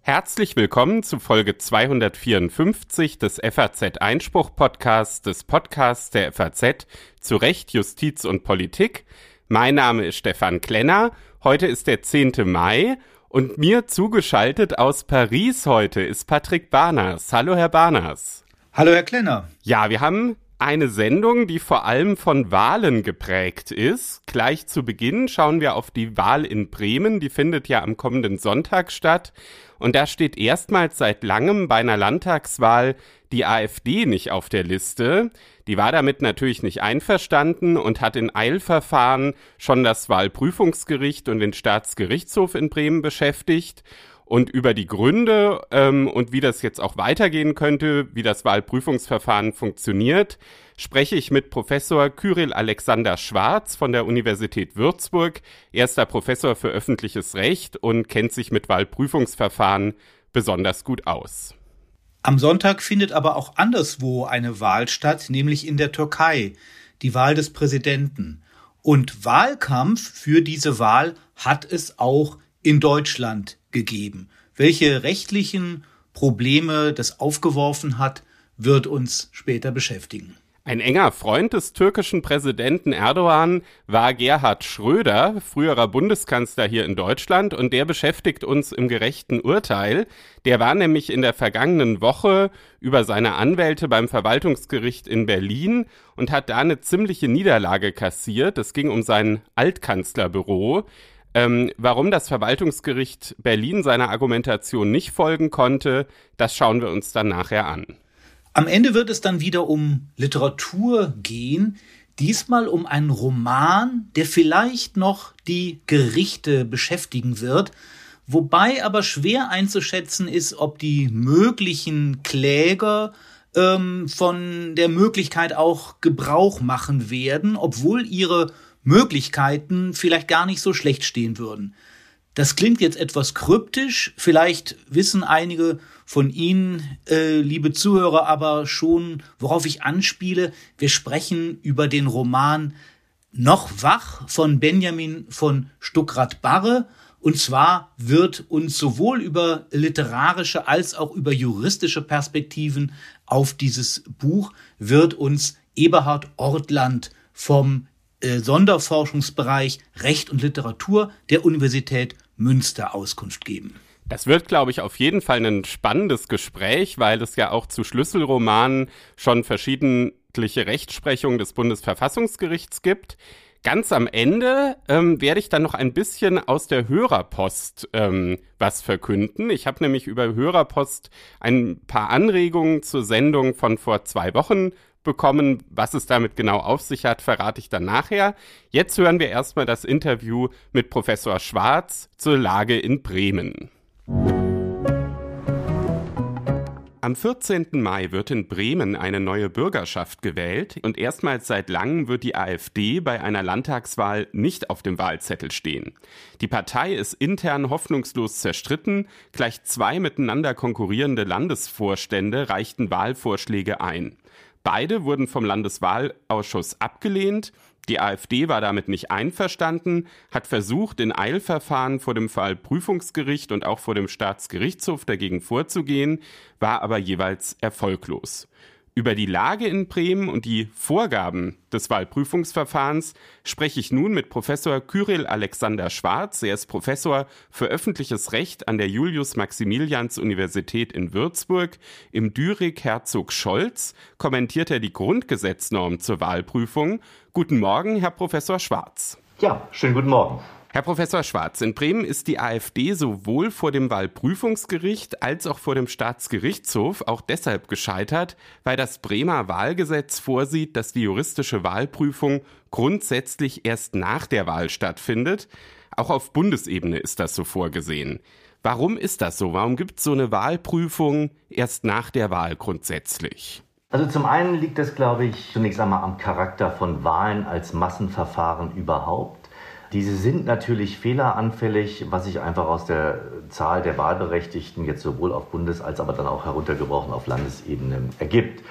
Herzlich willkommen zu Folge 254 des FAZ Einspruch Podcasts, des Podcasts der FAZ zu Recht, Justiz und Politik. Mein Name ist Stefan Klenner. Heute ist der 10. Mai und mir zugeschaltet aus Paris heute ist Patrick Barners. Hallo, Herr Barners. Hallo, Herr Klenner. Ja, wir haben eine Sendung, die vor allem von Wahlen geprägt ist. Gleich zu Beginn schauen wir auf die Wahl in Bremen. Die findet ja am kommenden Sonntag statt. Und da steht erstmals seit langem bei einer Landtagswahl die AfD nicht auf der Liste. Die war damit natürlich nicht einverstanden und hat in Eilverfahren schon das Wahlprüfungsgericht und den Staatsgerichtshof in Bremen beschäftigt. Und über die Gründe ähm, und wie das jetzt auch weitergehen könnte, wie das Wahlprüfungsverfahren funktioniert, spreche ich mit Professor Kyrill Alexander Schwarz von der Universität Würzburg. erster Professor für öffentliches Recht und kennt sich mit Wahlprüfungsverfahren besonders gut aus. Am Sonntag findet aber auch anderswo eine Wahl statt, nämlich in der Türkei, die Wahl des Präsidenten. Und Wahlkampf für diese Wahl hat es auch in Deutschland gegeben. Welche rechtlichen Probleme das aufgeworfen hat, wird uns später beschäftigen. Ein enger Freund des türkischen Präsidenten Erdogan war Gerhard Schröder, früherer Bundeskanzler hier in Deutschland, und der beschäftigt uns im gerechten Urteil. Der war nämlich in der vergangenen Woche über seine Anwälte beim Verwaltungsgericht in Berlin und hat da eine ziemliche Niederlage kassiert. Es ging um sein Altkanzlerbüro. Ähm, warum das Verwaltungsgericht Berlin seiner Argumentation nicht folgen konnte, das schauen wir uns dann nachher an. Am Ende wird es dann wieder um Literatur gehen, diesmal um einen Roman, der vielleicht noch die Gerichte beschäftigen wird, wobei aber schwer einzuschätzen ist, ob die möglichen Kläger ähm, von der Möglichkeit auch Gebrauch machen werden, obwohl ihre Möglichkeiten vielleicht gar nicht so schlecht stehen würden. Das klingt jetzt etwas kryptisch, vielleicht wissen einige von Ihnen, äh, liebe Zuhörer, aber schon, worauf ich anspiele. Wir sprechen über den Roman Noch wach von Benjamin von Stuckrad-Barre. Und zwar wird uns sowohl über literarische als auch über juristische Perspektiven auf dieses Buch wird uns Eberhard Ortland vom Sonderforschungsbereich Recht und Literatur der Universität Münster Auskunft geben. Das wird, glaube ich, auf jeden Fall ein spannendes Gespräch, weil es ja auch zu Schlüsselromanen schon verschiedentliche Rechtsprechungen des Bundesverfassungsgerichts gibt. Ganz am Ende ähm, werde ich dann noch ein bisschen aus der Hörerpost ähm, was verkünden. Ich habe nämlich über Hörerpost ein paar Anregungen zur Sendung von vor zwei Wochen bekommen. Was es damit genau auf sich hat, verrate ich dann nachher. Jetzt hören wir erstmal das Interview mit Professor Schwarz zur Lage in Bremen. Am 14. Mai wird in Bremen eine neue Bürgerschaft gewählt und erstmals seit langem wird die AfD bei einer Landtagswahl nicht auf dem Wahlzettel stehen. Die Partei ist intern hoffnungslos zerstritten, gleich zwei miteinander konkurrierende Landesvorstände reichten Wahlvorschläge ein. Beide wurden vom Landeswahlausschuss abgelehnt. Die AfD war damit nicht einverstanden, hat versucht, in Eilverfahren vor dem Wahlprüfungsgericht und auch vor dem Staatsgerichtshof dagegen vorzugehen, war aber jeweils erfolglos. Über die Lage in Bremen und die Vorgaben des Wahlprüfungsverfahrens spreche ich nun mit Professor Kyrill Alexander Schwarz. Er ist Professor für öffentliches Recht an der Julius-Maximilians-Universität in Würzburg. Im Dürig Herzog Scholz kommentiert er die Grundgesetznorm zur Wahlprüfung. Guten Morgen, Herr Professor Schwarz. Ja, schönen guten Morgen. Herr Professor Schwarz, in Bremen ist die AfD sowohl vor dem Wahlprüfungsgericht als auch vor dem Staatsgerichtshof auch deshalb gescheitert, weil das Bremer Wahlgesetz vorsieht, dass die juristische Wahlprüfung grundsätzlich erst nach der Wahl stattfindet. Auch auf Bundesebene ist das so vorgesehen. Warum ist das so? Warum gibt es so eine Wahlprüfung erst nach der Wahl grundsätzlich? Also zum einen liegt das, glaube ich, zunächst einmal am Charakter von Wahlen als Massenverfahren überhaupt. Diese sind natürlich fehleranfällig, was sich einfach aus der Zahl der Wahlberechtigten jetzt sowohl auf Bundes- als aber dann auch heruntergebrochen auf Landesebene ergibt.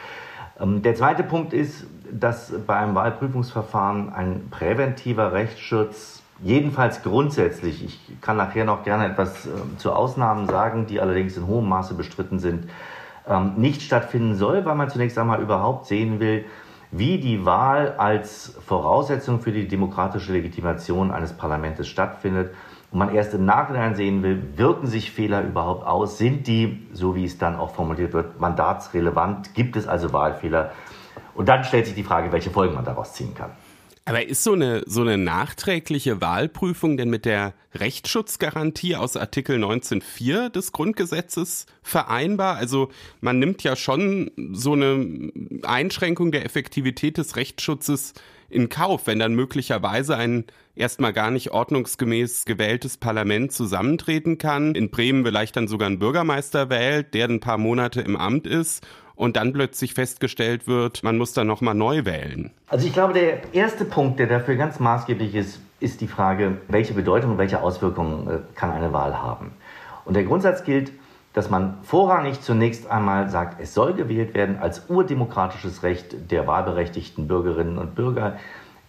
Ähm, der zweite Punkt ist, dass bei einem Wahlprüfungsverfahren ein präventiver Rechtsschutz jedenfalls grundsätzlich, ich kann nachher noch gerne etwas äh, zu Ausnahmen sagen, die allerdings in hohem Maße bestritten sind, ähm, nicht stattfinden soll, weil man zunächst einmal überhaupt sehen will, wie die Wahl als Voraussetzung für die demokratische Legitimation eines Parlaments stattfindet und man erst im Nachhinein sehen will, wirken sich Fehler überhaupt aus, sind die, so wie es dann auch formuliert wird, mandatsrelevant, gibt es also Wahlfehler? Und dann stellt sich die Frage, welche Folgen man daraus ziehen kann. Aber ist so eine, so eine nachträgliche Wahlprüfung denn mit der Rechtsschutzgarantie aus Artikel 19.4 des Grundgesetzes vereinbar? Also man nimmt ja schon so eine Einschränkung der Effektivität des Rechtsschutzes in Kauf, wenn dann möglicherweise ein erstmal gar nicht ordnungsgemäß gewähltes Parlament zusammentreten kann, in Bremen vielleicht dann sogar ein Bürgermeister wählt, der ein paar Monate im Amt ist und dann plötzlich festgestellt wird, man muss dann nochmal neu wählen? Also ich glaube, der erste Punkt, der dafür ganz maßgeblich ist, ist die Frage, welche Bedeutung und welche Auswirkungen äh, kann eine Wahl haben. Und der Grundsatz gilt, dass man vorrangig zunächst einmal sagt, es soll gewählt werden als urdemokratisches Recht der wahlberechtigten Bürgerinnen und Bürger,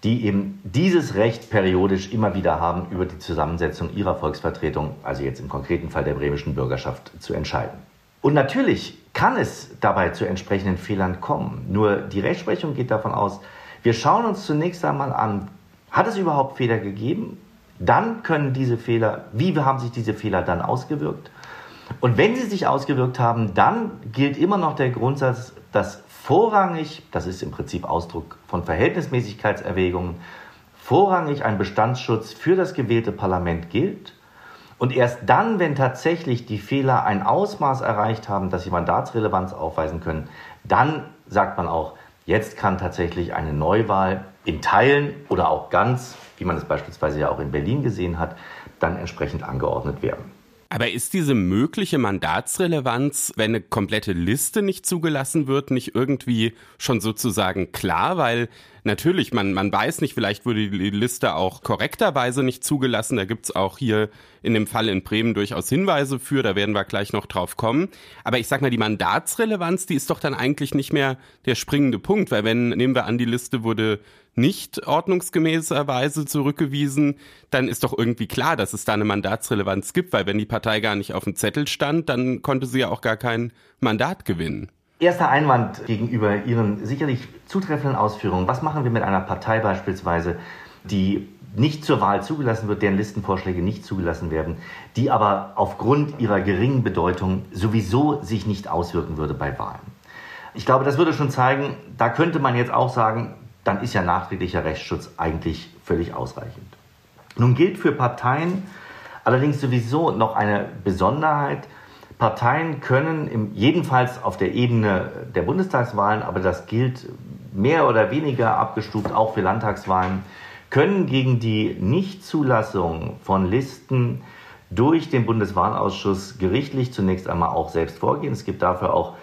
die eben dieses Recht periodisch immer wieder haben, über die Zusammensetzung ihrer Volksvertretung, also jetzt im konkreten Fall der bremischen Bürgerschaft, zu entscheiden. Und natürlich kann es dabei zu entsprechenden Fehlern kommen. Nur die Rechtsprechung geht davon aus, wir schauen uns zunächst einmal an, hat es überhaupt Fehler gegeben? Dann können diese Fehler, wie haben sich diese Fehler dann ausgewirkt? Und wenn sie sich ausgewirkt haben, dann gilt immer noch der Grundsatz, dass vorrangig, das ist im Prinzip Ausdruck von Verhältnismäßigkeitserwägungen, vorrangig ein Bestandsschutz für das gewählte Parlament gilt und erst dann, wenn tatsächlich die Fehler ein Ausmaß erreicht haben, dass sie Mandatsrelevanz aufweisen können, dann sagt man auch, jetzt kann tatsächlich eine Neuwahl in Teilen oder auch ganz, wie man es beispielsweise ja auch in Berlin gesehen hat, dann entsprechend angeordnet werden. Aber ist diese mögliche Mandatsrelevanz, wenn eine komplette Liste nicht zugelassen wird, nicht irgendwie schon sozusagen klar? Weil natürlich, man, man weiß nicht, vielleicht wurde die Liste auch korrekterweise nicht zugelassen. Da gibt's auch hier in dem Fall in Bremen durchaus Hinweise für, da werden wir gleich noch drauf kommen. Aber ich sag mal, die Mandatsrelevanz, die ist doch dann eigentlich nicht mehr der springende Punkt, weil wenn, nehmen wir an, die Liste wurde nicht ordnungsgemäßerweise zurückgewiesen, dann ist doch irgendwie klar, dass es da eine Mandatsrelevanz gibt, weil wenn die Partei gar nicht auf dem Zettel stand, dann konnte sie ja auch gar kein Mandat gewinnen. Erster Einwand gegenüber Ihren sicherlich zutreffenden Ausführungen. Was machen wir mit einer Partei beispielsweise, die nicht zur Wahl zugelassen wird, deren Listenvorschläge nicht zugelassen werden, die aber aufgrund ihrer geringen Bedeutung sowieso sich nicht auswirken würde bei Wahlen? Ich glaube, das würde schon zeigen, da könnte man jetzt auch sagen, dann ist ja nachträglicher Rechtsschutz eigentlich völlig ausreichend. Nun gilt für Parteien allerdings sowieso noch eine Besonderheit. Parteien können im, jedenfalls auf der Ebene der Bundestagswahlen, aber das gilt mehr oder weniger abgestuft auch für Landtagswahlen, können gegen die Nichtzulassung von Listen durch den Bundeswahlausschuss gerichtlich zunächst einmal auch selbst vorgehen. Es gibt dafür auch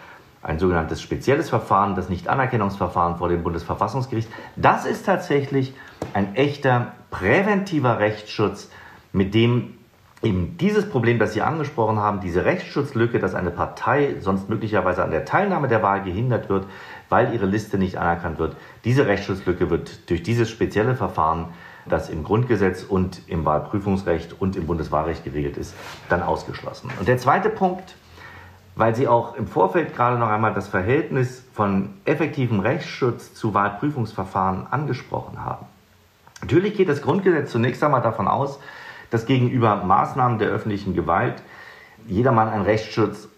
ein sogenanntes spezielles Verfahren, das Nichtanerkennungsverfahren vor dem Bundesverfassungsgericht. Das ist tatsächlich ein echter präventiver Rechtsschutz, mit dem eben dieses Problem, das Sie angesprochen haben, diese Rechtsschutzlücke, dass eine Partei sonst möglicherweise an der Teilnahme der Wahl gehindert wird, weil ihre Liste nicht anerkannt wird, diese Rechtsschutzlücke wird durch dieses spezielle Verfahren, das im Grundgesetz und im Wahlprüfungsrecht und im Bundeswahlrecht geregelt ist, dann ausgeschlossen. Und der zweite Punkt, weil Sie auch im Vorfeld gerade noch einmal das Verhältnis von effektivem Rechtsschutz zu Wahlprüfungsverfahren angesprochen haben. Natürlich geht das Grundgesetz zunächst einmal davon aus, dass gegenüber Maßnahmen der öffentlichen Gewalt jedermann ein Rechtsschutz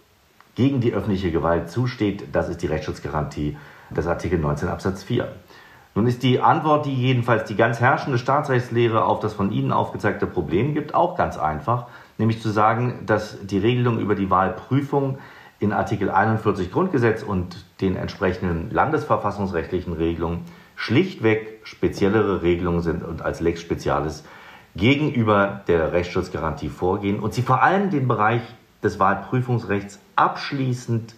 gegen die öffentliche Gewalt zusteht. Das ist die Rechtsschutzgarantie des Artikel 19 Absatz 4. Nun ist die Antwort, die jedenfalls die ganz herrschende Staatsrechtslehre auf das von Ihnen aufgezeigte Problem gibt, auch ganz einfach nämlich zu sagen, dass die Regelung über die Wahlprüfung in Artikel 41 Grundgesetz und den entsprechenden landesverfassungsrechtlichen Regelungen schlichtweg speziellere Regelungen sind und als Lex Spezialis gegenüber der Rechtsschutzgarantie vorgehen und sie vor allem den Bereich des Wahlprüfungsrechts abschließend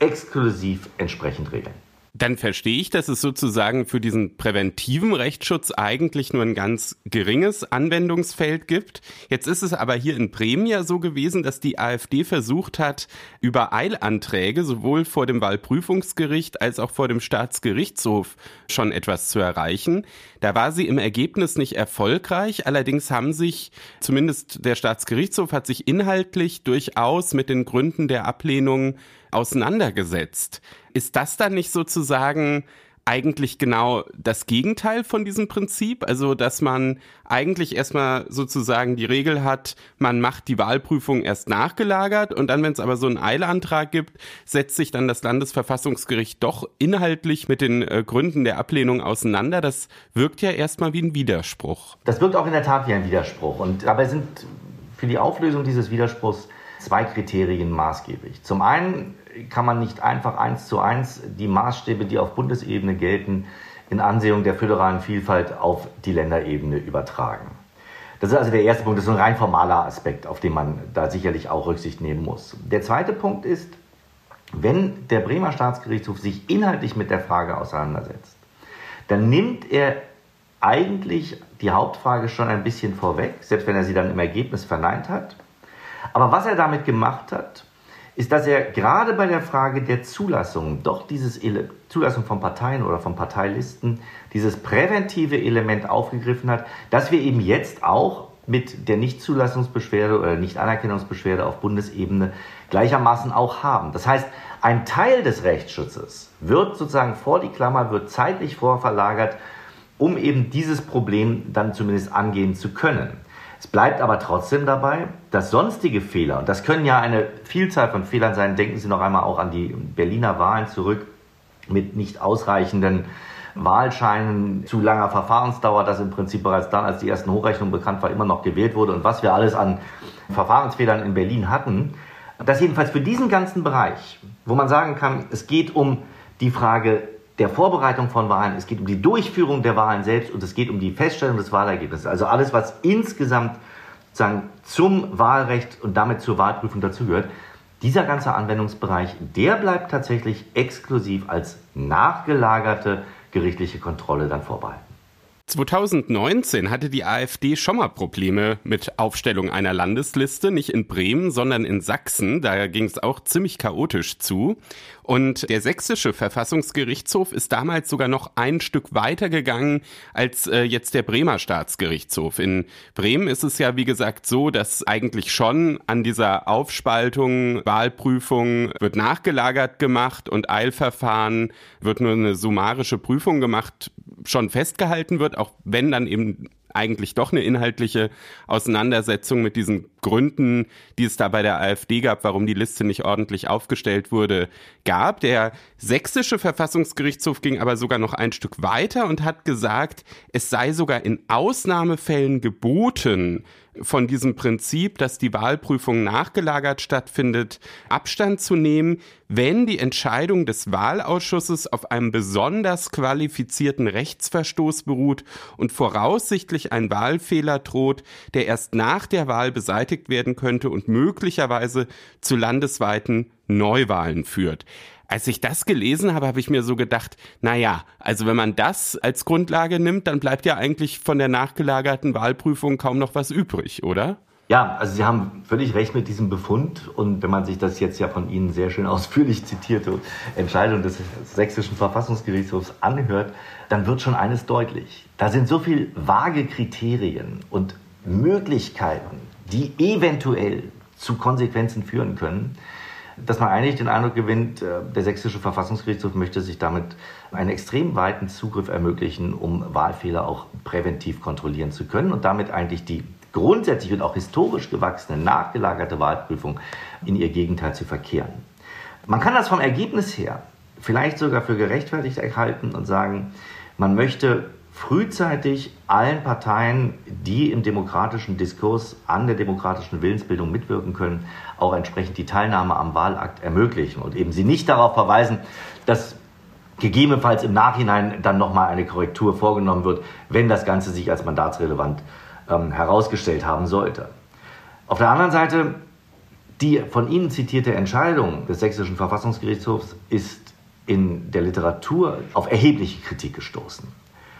exklusiv entsprechend regeln. Dann verstehe ich, dass es sozusagen für diesen präventiven Rechtsschutz eigentlich nur ein ganz geringes Anwendungsfeld gibt. Jetzt ist es aber hier in Bremen ja so gewesen, dass die AfD versucht hat, über Eilanträge sowohl vor dem Wahlprüfungsgericht als auch vor dem Staatsgerichtshof schon etwas zu erreichen. Da war sie im Ergebnis nicht erfolgreich. Allerdings haben sich, zumindest der Staatsgerichtshof hat sich inhaltlich durchaus mit den Gründen der Ablehnung auseinandergesetzt. Ist das dann nicht sozusagen eigentlich genau das Gegenteil von diesem Prinzip? Also, dass man eigentlich erstmal sozusagen die Regel hat, man macht die Wahlprüfung erst nachgelagert und dann, wenn es aber so einen Eilantrag gibt, setzt sich dann das Landesverfassungsgericht doch inhaltlich mit den äh, Gründen der Ablehnung auseinander. Das wirkt ja erstmal wie ein Widerspruch. Das wirkt auch in der Tat wie ein Widerspruch. Und dabei sind für die Auflösung dieses Widerspruchs zwei Kriterien maßgeblich. Zum einen kann man nicht einfach eins zu eins die Maßstäbe, die auf Bundesebene gelten, in Ansehung der föderalen Vielfalt auf die Länderebene übertragen. Das ist also der erste Punkt, das ist ein rein formaler Aspekt, auf den man da sicherlich auch Rücksicht nehmen muss. Der zweite Punkt ist, wenn der Bremer Staatsgerichtshof sich inhaltlich mit der Frage auseinandersetzt, dann nimmt er eigentlich die Hauptfrage schon ein bisschen vorweg, selbst wenn er sie dann im Ergebnis verneint hat. Aber was er damit gemacht hat, ist, dass er gerade bei der Frage der Zulassung doch dieses Ele Zulassung von Parteien oder von Parteilisten dieses präventive Element aufgegriffen hat, dass wir eben jetzt auch mit der Nichtzulassungsbeschwerde oder Nichtanerkennungsbeschwerde auf Bundesebene gleichermaßen auch haben. Das heißt, ein Teil des Rechtsschutzes wird sozusagen vor die Klammer, wird zeitlich vorverlagert, um eben dieses Problem dann zumindest angehen zu können. Es bleibt aber trotzdem dabei, dass sonstige Fehler, und das können ja eine Vielzahl von Fehlern sein, denken Sie noch einmal auch an die Berliner Wahlen zurück mit nicht ausreichenden Wahlscheinen, zu langer Verfahrensdauer, dass im Prinzip bereits dann, als die ersten Hochrechnungen bekannt war, immer noch gewählt wurde und was wir alles an Verfahrensfehlern in Berlin hatten. Das jedenfalls für diesen ganzen Bereich, wo man sagen kann, es geht um die Frage der Vorbereitung von Wahlen, es geht um die Durchführung der Wahlen selbst und es geht um die Feststellung des Wahlergebnisses. Also alles, was insgesamt sozusagen zum Wahlrecht und damit zur Wahlprüfung dazugehört. Dieser ganze Anwendungsbereich, der bleibt tatsächlich exklusiv als nachgelagerte gerichtliche Kontrolle dann vorbehalten. 2019 hatte die AfD schon mal Probleme mit Aufstellung einer Landesliste, nicht in Bremen, sondern in Sachsen. Da ging es auch ziemlich chaotisch zu. Und der sächsische Verfassungsgerichtshof ist damals sogar noch ein Stück weiter gegangen als äh, jetzt der Bremer Staatsgerichtshof. In Bremen ist es ja, wie gesagt, so, dass eigentlich schon an dieser Aufspaltung, Wahlprüfung wird nachgelagert gemacht und Eilverfahren wird nur eine summarische Prüfung gemacht, schon festgehalten wird, auch wenn dann eben eigentlich doch eine inhaltliche Auseinandersetzung mit diesen Gründen, die es da bei der AfD gab, warum die Liste nicht ordentlich aufgestellt wurde, gab. Der sächsische Verfassungsgerichtshof ging aber sogar noch ein Stück weiter und hat gesagt, es sei sogar in Ausnahmefällen geboten, von diesem Prinzip, dass die Wahlprüfung nachgelagert stattfindet, Abstand zu nehmen, wenn die Entscheidung des Wahlausschusses auf einem besonders qualifizierten Rechtsverstoß beruht und voraussichtlich ein Wahlfehler droht, der erst nach der Wahl beseitigt werden könnte und möglicherweise zu landesweiten Neuwahlen führt. Als ich das gelesen habe, habe ich mir so gedacht, na ja, also wenn man das als Grundlage nimmt, dann bleibt ja eigentlich von der nachgelagerten Wahlprüfung kaum noch was übrig, oder? Ja, also Sie haben völlig recht mit diesem Befund. Und wenn man sich das jetzt ja von Ihnen sehr schön ausführlich zitierte Entscheidung des Sächsischen Verfassungsgerichtshofs anhört, dann wird schon eines deutlich. Da sind so viele vage Kriterien und Möglichkeiten, die eventuell zu Konsequenzen führen können, dass man eigentlich den Eindruck gewinnt, äh, der Sächsische Verfassungsgerichtshof möchte sich damit einen extrem weiten Zugriff ermöglichen, um Wahlfehler auch präventiv kontrollieren zu können und damit eigentlich die grundsätzlich und auch historisch gewachsene nachgelagerte Wahlprüfung in ihr Gegenteil zu verkehren. Man kann das vom Ergebnis her vielleicht sogar für gerechtfertigt erhalten und sagen, man möchte frühzeitig allen Parteien, die im demokratischen Diskurs an der demokratischen Willensbildung mitwirken können, auch entsprechend die Teilnahme am Wahlakt ermöglichen und eben sie nicht darauf verweisen, dass gegebenenfalls im Nachhinein dann nochmal eine Korrektur vorgenommen wird, wenn das Ganze sich als mandatsrelevant ähm, herausgestellt haben sollte. Auf der anderen Seite, die von Ihnen zitierte Entscheidung des Sächsischen Verfassungsgerichtshofs ist in der Literatur auf erhebliche Kritik gestoßen.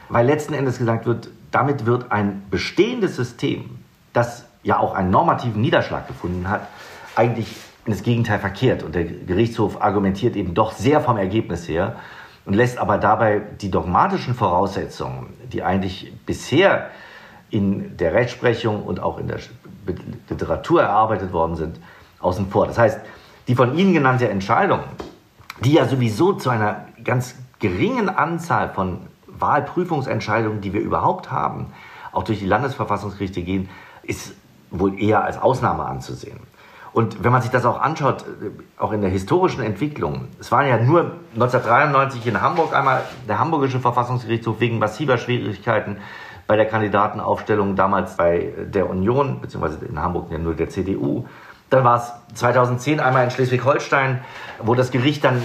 Weil letzten Endes gesagt wird, damit wird ein bestehendes System, das ja auch einen normativen Niederschlag gefunden hat, eigentlich in das Gegenteil verkehrt. Und der Gerichtshof argumentiert eben doch sehr vom Ergebnis her und lässt aber dabei die dogmatischen Voraussetzungen, die eigentlich bisher in der Rechtsprechung und auch in der Literatur erarbeitet worden sind, außen vor. Das heißt, die von Ihnen genannte Entscheidung, die ja sowieso zu einer ganz geringen Anzahl von Wahlprüfungsentscheidungen, die wir überhaupt haben, auch durch die Landesverfassungsgerichte gehen, ist wohl eher als Ausnahme anzusehen. Und wenn man sich das auch anschaut, äh, auch in der historischen Entwicklung, es waren ja nur 1993 in Hamburg einmal der Hamburgische Verfassungsgerichtshof wegen massiver Schwierigkeiten bei der Kandidatenaufstellung damals bei der Union, beziehungsweise in Hamburg ja nur der CDU. Dann war es 2010 einmal in Schleswig-Holstein, wo das Gericht dann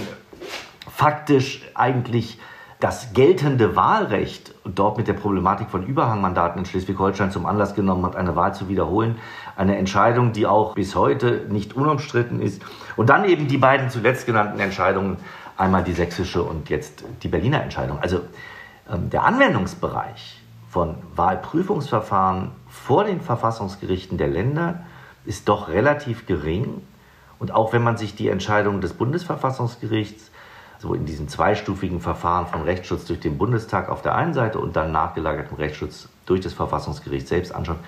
faktisch eigentlich das geltende Wahlrecht dort mit der Problematik von Überhangmandaten in Schleswig-Holstein zum Anlass genommen hat, eine Wahl zu wiederholen. Eine Entscheidung, die auch bis heute nicht unumstritten ist. Und dann eben die beiden zuletzt genannten Entscheidungen, einmal die sächsische und jetzt die Berliner Entscheidung. Also ähm, der Anwendungsbereich von Wahlprüfungsverfahren vor den Verfassungsgerichten der Länder ist doch relativ gering. Und auch wenn man sich die Entscheidung des Bundesverfassungsgerichts so in diesem zweistufigen Verfahren von Rechtsschutz durch den Bundestag auf der einen Seite und dann nachgelagertem Rechtsschutz durch das Verfassungsgericht selbst anschaut,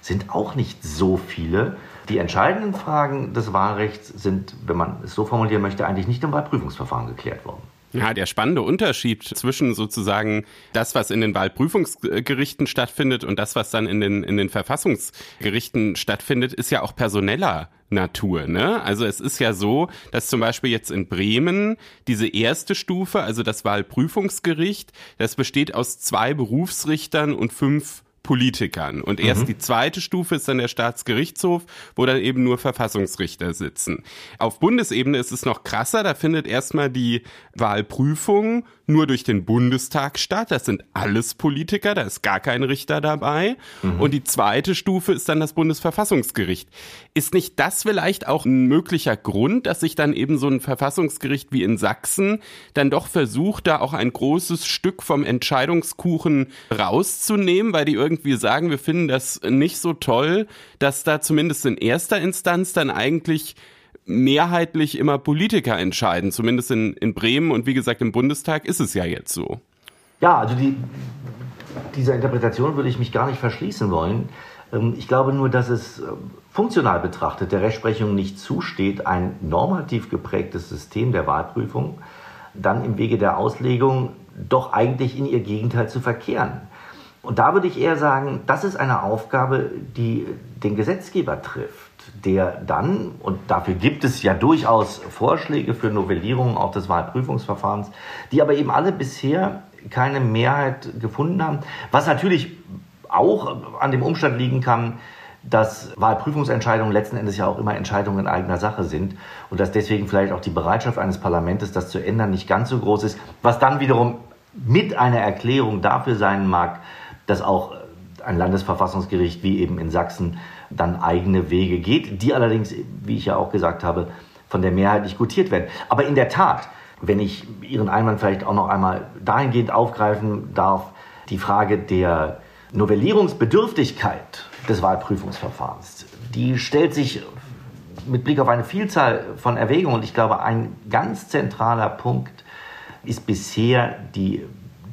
sind auch nicht so viele. Die entscheidenden Fragen des Wahlrechts sind, wenn man es so formulieren möchte, eigentlich nicht im Wahlprüfungsverfahren geklärt worden. Ja, der spannende Unterschied zwischen sozusagen das, was in den Wahlprüfungsgerichten stattfindet und das, was dann in den, in den Verfassungsgerichten stattfindet, ist ja auch personeller Natur. Ne? Also es ist ja so, dass zum Beispiel jetzt in Bremen diese erste Stufe, also das Wahlprüfungsgericht, das besteht aus zwei Berufsrichtern und fünf Politikern. Und erst mhm. die zweite Stufe ist dann der Staatsgerichtshof, wo dann eben nur Verfassungsrichter sitzen. Auf Bundesebene ist es noch krasser, da findet erstmal die Wahlprüfung nur durch den Bundestag statt. Das sind alles Politiker, da ist gar kein Richter dabei. Mhm. Und die zweite Stufe ist dann das Bundesverfassungsgericht. Ist nicht das vielleicht auch ein möglicher Grund, dass sich dann eben so ein Verfassungsgericht wie in Sachsen dann doch versucht, da auch ein großes Stück vom Entscheidungskuchen rauszunehmen, weil die irgendwie sagen, wir finden das nicht so toll, dass da zumindest in erster Instanz dann eigentlich mehrheitlich immer Politiker entscheiden. Zumindest in, in Bremen und wie gesagt im Bundestag ist es ja jetzt so. Ja, also die, dieser Interpretation würde ich mich gar nicht verschließen wollen. Ähm, ich glaube nur, dass es äh, funktional betrachtet der Rechtsprechung nicht zusteht, ein normativ geprägtes System der Wahlprüfung dann im Wege der Auslegung doch eigentlich in ihr Gegenteil zu verkehren. Und da würde ich eher sagen, das ist eine Aufgabe, die den Gesetzgeber trifft der dann, und dafür gibt es ja durchaus Vorschläge für Novellierungen auch des Wahlprüfungsverfahrens, die aber eben alle bisher keine Mehrheit gefunden haben, was natürlich auch an dem Umstand liegen kann, dass Wahlprüfungsentscheidungen letzten Endes ja auch immer Entscheidungen in eigener Sache sind und dass deswegen vielleicht auch die Bereitschaft eines Parlaments, das zu ändern, nicht ganz so groß ist, was dann wiederum mit einer Erklärung dafür sein mag, dass auch ein Landesverfassungsgericht wie eben in Sachsen dann eigene Wege geht, die allerdings, wie ich ja auch gesagt habe, von der Mehrheit nicht gutiert werden. Aber in der Tat, wenn ich Ihren Einwand vielleicht auch noch einmal dahingehend aufgreifen darf, die Frage der Novellierungsbedürftigkeit des Wahlprüfungsverfahrens, die stellt sich mit Blick auf eine Vielzahl von Erwägungen. Und ich glaube, ein ganz zentraler Punkt ist bisher die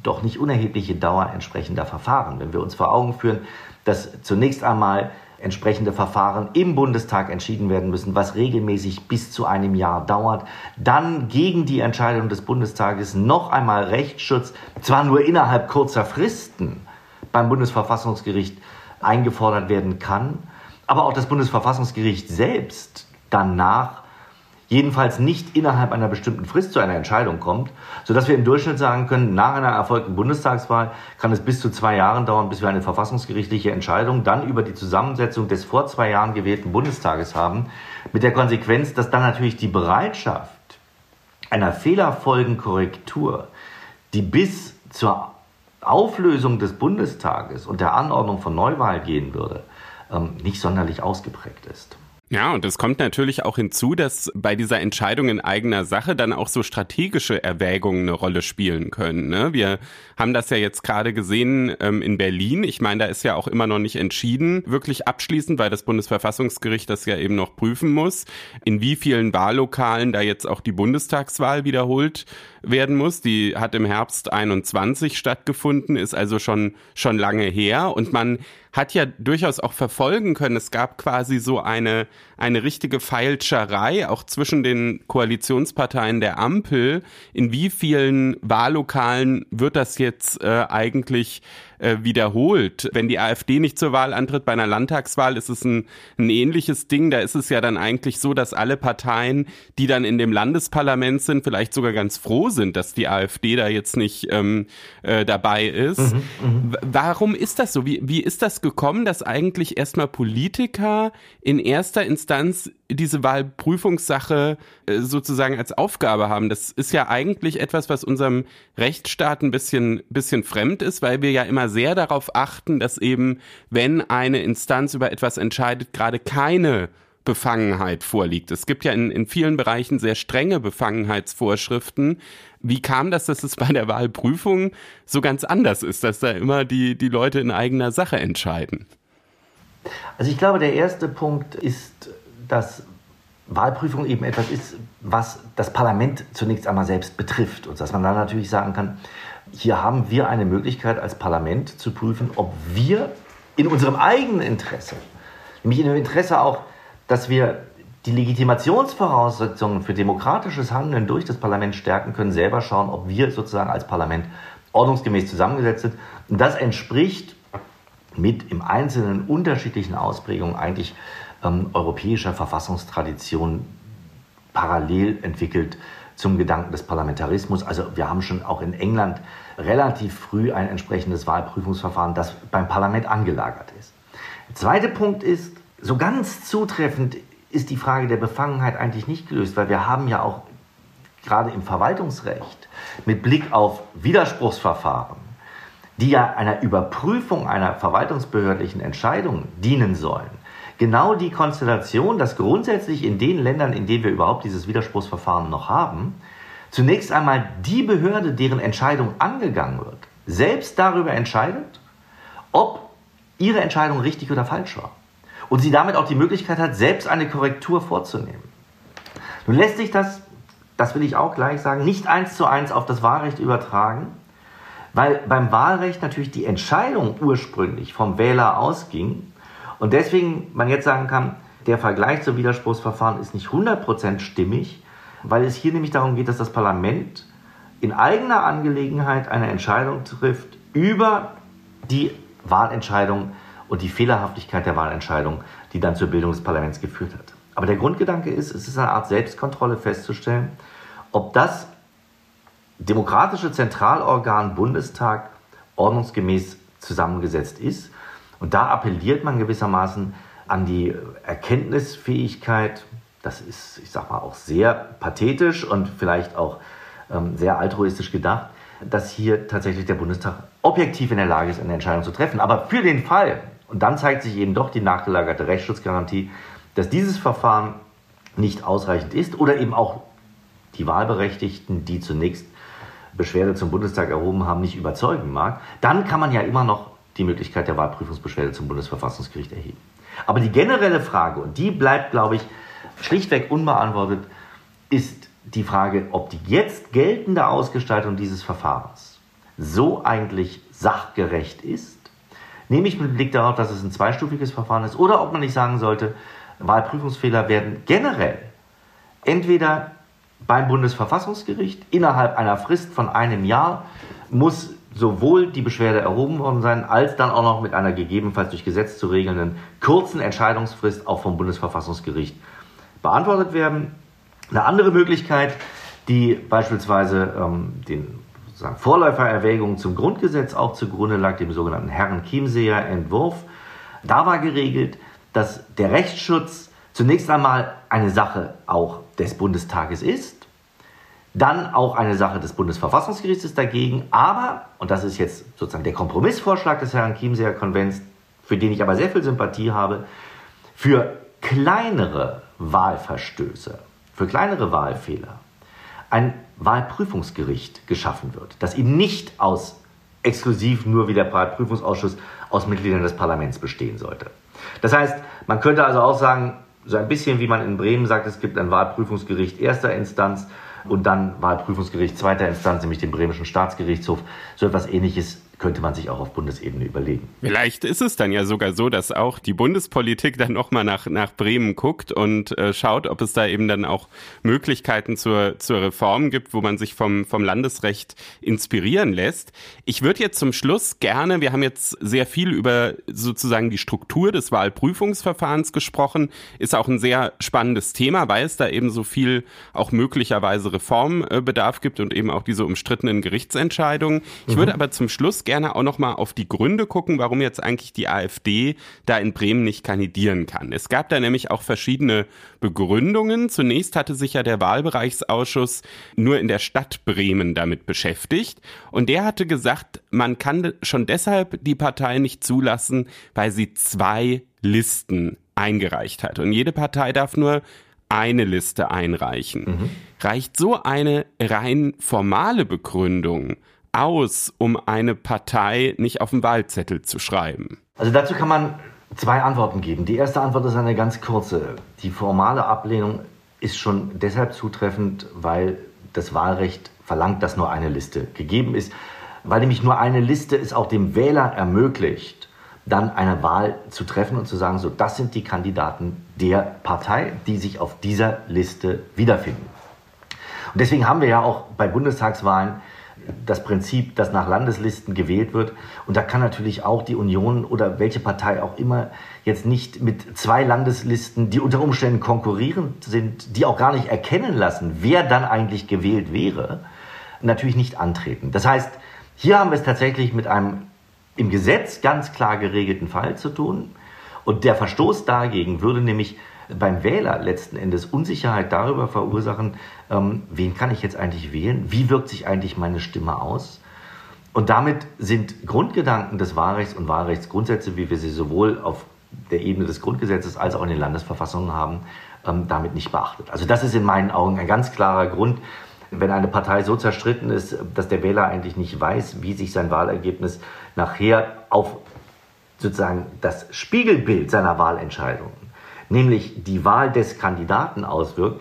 doch nicht unerhebliche Dauer entsprechender Verfahren. Wenn wir uns vor Augen führen, dass zunächst einmal entsprechende Verfahren im Bundestag entschieden werden müssen, was regelmäßig bis zu einem Jahr dauert. Dann gegen die Entscheidung des Bundestages noch einmal Rechtsschutz, zwar nur innerhalb kurzer Fristen beim Bundesverfassungsgericht eingefordert werden kann, aber auch das Bundesverfassungsgericht selbst danach jedenfalls nicht innerhalb einer bestimmten Frist zu einer Entscheidung kommt, sodass wir im Durchschnitt sagen können, nach einer erfolgten Bundestagswahl kann es bis zu zwei Jahren dauern, bis wir eine verfassungsgerichtliche Entscheidung dann über die Zusammensetzung des vor zwei Jahren gewählten Bundestages haben, mit der Konsequenz, dass dann natürlich die Bereitschaft einer Fehlerfolgenkorrektur, die bis zur Auflösung des Bundestages und der Anordnung von Neuwahl gehen würde, ähm, nicht sonderlich ausgeprägt ist. Ja, und es kommt natürlich auch hinzu, dass bei dieser Entscheidung in eigener Sache dann auch so strategische Erwägungen eine Rolle spielen können. Ne? Wir haben das ja jetzt gerade gesehen ähm, in Berlin. Ich meine, da ist ja auch immer noch nicht entschieden, wirklich abschließend, weil das Bundesverfassungsgericht das ja eben noch prüfen muss, in wie vielen Wahllokalen da jetzt auch die Bundestagswahl wiederholt werden muss. Die hat im Herbst 21 stattgefunden, ist also schon, schon lange her und man hat ja durchaus auch verfolgen können. Es gab quasi so eine, eine richtige Feilscherei auch zwischen den Koalitionsparteien der Ampel. In wie vielen Wahllokalen wird das jetzt äh, eigentlich äh, wiederholt. Wenn die AfD nicht zur Wahl antritt bei einer Landtagswahl, ist es ein, ein ähnliches Ding. Da ist es ja dann eigentlich so, dass alle Parteien, die dann in dem Landesparlament sind, vielleicht sogar ganz froh sind, dass die AfD da jetzt nicht ähm, äh, dabei ist. Mhm, mh. Warum ist das so? Wie, wie ist das gekommen, dass eigentlich erstmal Politiker in erster Instanz diese Wahlprüfungssache äh, sozusagen als Aufgabe haben. Das ist ja eigentlich etwas, was unserem Rechtsstaat ein bisschen, bisschen fremd ist, weil wir ja immer sehr darauf achten, dass eben, wenn eine Instanz über etwas entscheidet, gerade keine Befangenheit vorliegt. Es gibt ja in, in vielen Bereichen sehr strenge Befangenheitsvorschriften. Wie kam das, dass es bei der Wahlprüfung so ganz anders ist, dass da immer die, die Leute in eigener Sache entscheiden? Also ich glaube, der erste Punkt ist, dass Wahlprüfung eben etwas ist, was das Parlament zunächst einmal selbst betrifft. Und dass man dann natürlich sagen kann, hier haben wir eine Möglichkeit als Parlament zu prüfen, ob wir in unserem eigenen Interesse, nämlich in dem Interesse auch, dass wir die Legitimationsvoraussetzungen für demokratisches Handeln durch das Parlament stärken können, selber schauen, ob wir sozusagen als Parlament ordnungsgemäß zusammengesetzt sind. Und das entspricht mit im Einzelnen unterschiedlichen Ausprägungen eigentlich ähm, europäischer Verfassungstradition parallel entwickelt zum Gedanken des Parlamentarismus. Also wir haben schon auch in England relativ früh ein entsprechendes Wahlprüfungsverfahren, das beim Parlament angelagert ist. Der zweite Punkt ist, so ganz zutreffend ist die Frage der Befangenheit eigentlich nicht gelöst, weil wir haben ja auch gerade im Verwaltungsrecht mit Blick auf Widerspruchsverfahren, die ja einer Überprüfung einer verwaltungsbehördlichen Entscheidung dienen sollen, genau die Konstellation, dass grundsätzlich in den Ländern, in denen wir überhaupt dieses Widerspruchsverfahren noch haben, zunächst einmal die Behörde, deren Entscheidung angegangen wird, selbst darüber entscheidet, ob ihre Entscheidung richtig oder falsch war. Und sie damit auch die Möglichkeit hat, selbst eine Korrektur vorzunehmen. Nun lässt sich das, das will ich auch gleich sagen, nicht eins zu eins auf das Wahlrecht übertragen, weil beim Wahlrecht natürlich die Entscheidung ursprünglich vom Wähler ausging und deswegen man jetzt sagen kann, der Vergleich zum Widerspruchsverfahren ist nicht 100% stimmig, weil es hier nämlich darum geht, dass das Parlament in eigener Angelegenheit eine Entscheidung trifft über die Wahlentscheidung und die Fehlerhaftigkeit der Wahlentscheidung, die dann zur Bildung des Parlaments geführt hat. Aber der Grundgedanke ist, es ist eine Art Selbstkontrolle festzustellen, ob das demokratische Zentralorgan Bundestag ordnungsgemäß zusammengesetzt ist und da appelliert man gewissermaßen an die Erkenntnisfähigkeit, das ist, ich sag mal, auch sehr pathetisch und vielleicht auch ähm, sehr altruistisch gedacht, dass hier tatsächlich der Bundestag objektiv in der Lage ist, eine Entscheidung zu treffen. Aber für den Fall, und dann zeigt sich eben doch die nachgelagerte Rechtsschutzgarantie, dass dieses Verfahren nicht ausreichend ist oder eben auch die Wahlberechtigten, die zunächst Beschwerde zum Bundestag erhoben haben, nicht überzeugen mag, dann kann man ja immer noch die Möglichkeit der Wahlprüfungsbeschwerde zum Bundesverfassungsgericht erheben. Aber die generelle Frage, und die bleibt, glaube ich, schlichtweg unbeantwortet, ist die Frage, ob die jetzt geltende Ausgestaltung dieses Verfahrens so eigentlich sachgerecht ist, nämlich mit Blick darauf, dass es ein zweistufiges Verfahren ist, oder ob man nicht sagen sollte, Wahlprüfungsfehler werden generell entweder beim Bundesverfassungsgericht innerhalb einer Frist von einem Jahr muss sowohl die Beschwerde erhoben worden sein, als dann auch noch mit einer gegebenenfalls durch Gesetz zu regelnden kurzen Entscheidungsfrist auch vom Bundesverfassungsgericht beantwortet werden. Eine andere Möglichkeit, die beispielsweise ähm, den sozusagen Vorläufererwägungen zum Grundgesetz auch zugrunde lag, dem sogenannten Herren-Chiemseer Entwurf, da war geregelt, dass der Rechtsschutz zunächst einmal eine Sache auch des Bundestages ist dann auch eine Sache des Bundesverfassungsgerichts dagegen, aber, und das ist jetzt sozusagen der Kompromissvorschlag des Herrn Chiemseer Konvents, für den ich aber sehr viel Sympathie habe, für kleinere Wahlverstöße, für kleinere Wahlfehler ein Wahlprüfungsgericht geschaffen wird, das eben nicht aus exklusiv nur wie der Wahlprüfungsausschuss aus Mitgliedern des Parlaments bestehen sollte. Das heißt, man könnte also auch sagen, so ein bisschen wie man in Bremen sagt, es gibt ein Wahlprüfungsgericht erster Instanz und dann Wahlprüfungsgericht zweiter Instanz, nämlich den bremischen Staatsgerichtshof. So etwas ähnliches könnte man sich auch auf Bundesebene überlegen. Vielleicht ist es dann ja sogar so, dass auch die Bundespolitik dann nochmal nach, nach Bremen guckt und äh, schaut, ob es da eben dann auch Möglichkeiten zur, zur Reform gibt, wo man sich vom, vom Landesrecht inspirieren lässt. Ich würde jetzt zum Schluss gerne, wir haben jetzt sehr viel über sozusagen die Struktur des Wahlprüfungsverfahrens gesprochen, ist auch ein sehr spannendes Thema, weil es da eben so viel auch möglicherweise Reformbedarf gibt und eben auch diese umstrittenen Gerichtsentscheidungen. Ich mhm. würde aber zum Schluss gerne gerne auch noch mal auf die Gründe gucken, warum jetzt eigentlich die AfD da in Bremen nicht kandidieren kann. Es gab da nämlich auch verschiedene Begründungen. Zunächst hatte sich ja der Wahlbereichsausschuss nur in der Stadt Bremen damit beschäftigt und der hatte gesagt, man kann schon deshalb die Partei nicht zulassen, weil sie zwei Listen eingereicht hat und jede Partei darf nur eine Liste einreichen. Mhm. Reicht so eine rein formale Begründung aus, um eine Partei nicht auf den Wahlzettel zu schreiben? Also dazu kann man zwei Antworten geben. Die erste Antwort ist eine ganz kurze. Die formale Ablehnung ist schon deshalb zutreffend, weil das Wahlrecht verlangt, dass nur eine Liste gegeben ist, weil nämlich nur eine Liste es auch dem Wähler ermöglicht, dann eine Wahl zu treffen und zu sagen, so das sind die Kandidaten der Partei, die sich auf dieser Liste wiederfinden. Und deswegen haben wir ja auch bei Bundestagswahlen das Prinzip, dass nach Landeslisten gewählt wird. Und da kann natürlich auch die Union oder welche Partei auch immer jetzt nicht mit zwei Landeslisten, die unter Umständen konkurrierend sind, die auch gar nicht erkennen lassen, wer dann eigentlich gewählt wäre, natürlich nicht antreten. Das heißt, hier haben wir es tatsächlich mit einem im Gesetz ganz klar geregelten Fall zu tun. Und der Verstoß dagegen würde nämlich beim Wähler letzten Endes Unsicherheit darüber verursachen, ähm, wen kann ich jetzt eigentlich wählen, wie wirkt sich eigentlich meine Stimme aus. Und damit sind Grundgedanken des Wahlrechts und Wahlrechtsgrundsätze, wie wir sie sowohl auf der Ebene des Grundgesetzes als auch in den Landesverfassungen haben, ähm, damit nicht beachtet. Also das ist in meinen Augen ein ganz klarer Grund, wenn eine Partei so zerstritten ist, dass der Wähler eigentlich nicht weiß, wie sich sein Wahlergebnis nachher auf sozusagen das Spiegelbild seiner Wahlentscheidung nämlich die Wahl des Kandidaten auswirkt,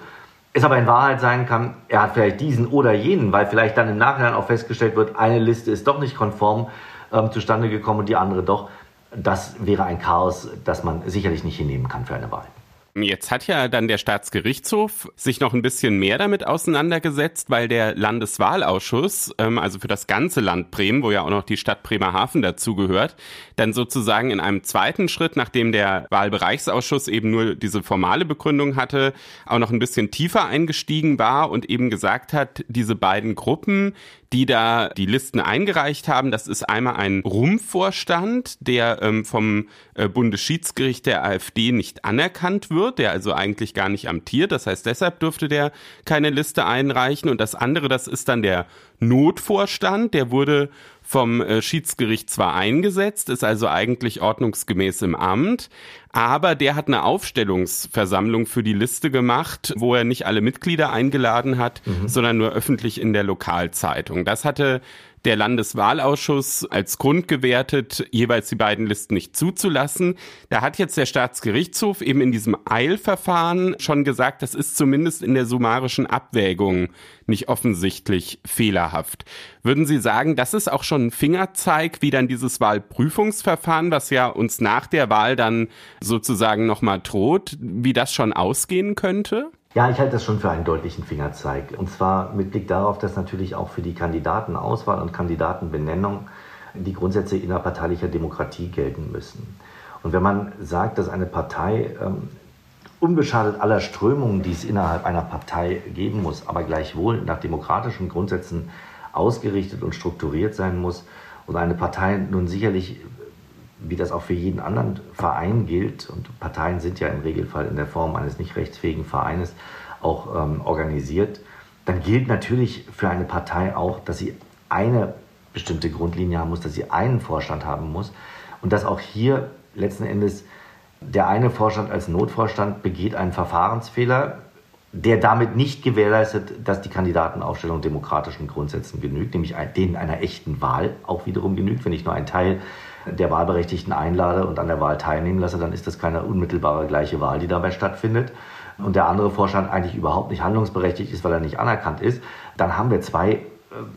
es aber in Wahrheit sein kann, er hat vielleicht diesen oder jenen, weil vielleicht dann im Nachhinein auch festgestellt wird, eine Liste ist doch nicht konform ähm, zustande gekommen und die andere doch. Das wäre ein Chaos, das man sicherlich nicht hinnehmen kann für eine Wahl. Jetzt hat ja dann der Staatsgerichtshof sich noch ein bisschen mehr damit auseinandergesetzt, weil der Landeswahlausschuss, ähm, also für das ganze Land Bremen, wo ja auch noch die Stadt Bremerhaven dazugehört, dann sozusagen in einem zweiten Schritt, nachdem der Wahlbereichsausschuss eben nur diese formale Begründung hatte, auch noch ein bisschen tiefer eingestiegen war und eben gesagt hat, diese beiden Gruppen, die da die Listen eingereicht haben. Das ist einmal ein Rumpfvorstand, der ähm, vom äh, Bundesschiedsgericht der AfD nicht anerkannt wird, der also eigentlich gar nicht amtiert. Das heißt, deshalb dürfte der keine Liste einreichen. Und das andere, das ist dann der Notvorstand, der wurde vom äh, Schiedsgericht zwar eingesetzt, ist also eigentlich ordnungsgemäß im Amt, aber der hat eine Aufstellungsversammlung für die Liste gemacht, wo er nicht alle Mitglieder eingeladen hat, mhm. sondern nur öffentlich in der Lokalzeitung. Das hatte der Landeswahlausschuss als Grund gewertet, jeweils die beiden Listen nicht zuzulassen. Da hat jetzt der Staatsgerichtshof eben in diesem Eilverfahren schon gesagt, das ist zumindest in der summarischen Abwägung nicht offensichtlich fehlerhaft. Würden Sie sagen, das ist auch schon ein Fingerzeig, wie dann dieses Wahlprüfungsverfahren, was ja uns nach der Wahl dann sozusagen nochmal droht, wie das schon ausgehen könnte? Ja, ich halte das schon für einen deutlichen Fingerzeig. Und zwar mit Blick darauf, dass natürlich auch für die Kandidatenauswahl und Kandidatenbenennung die Grundsätze innerparteilicher Demokratie gelten müssen. Und wenn man sagt, dass eine Partei ähm, unbeschadet aller Strömungen, die es innerhalb einer Partei geben muss, aber gleichwohl nach demokratischen Grundsätzen ausgerichtet und strukturiert sein muss und eine Partei nun sicherlich wie das auch für jeden anderen Verein gilt, und Parteien sind ja im Regelfall in der Form eines nicht rechtsfähigen Vereines auch ähm, organisiert, dann gilt natürlich für eine Partei auch, dass sie eine bestimmte Grundlinie haben muss, dass sie einen Vorstand haben muss und dass auch hier letzten Endes Der eine Vorstand als Notvorstand begeht einen Verfahrensfehler, der damit nicht gewährleistet, dass die Kandidatenaufstellung demokratischen Grundsätzen genügt, nämlich denen einer echten Wahl auch wiederum genügt. Wenn ich nur einen Teil der Wahlberechtigten einlade und an der Wahl teilnehmen lasse, dann ist das keine unmittelbare gleiche Wahl, die dabei stattfindet. Und der andere Vorstand eigentlich überhaupt nicht handlungsberechtigt ist, weil er nicht anerkannt ist. Dann haben wir zwei äh,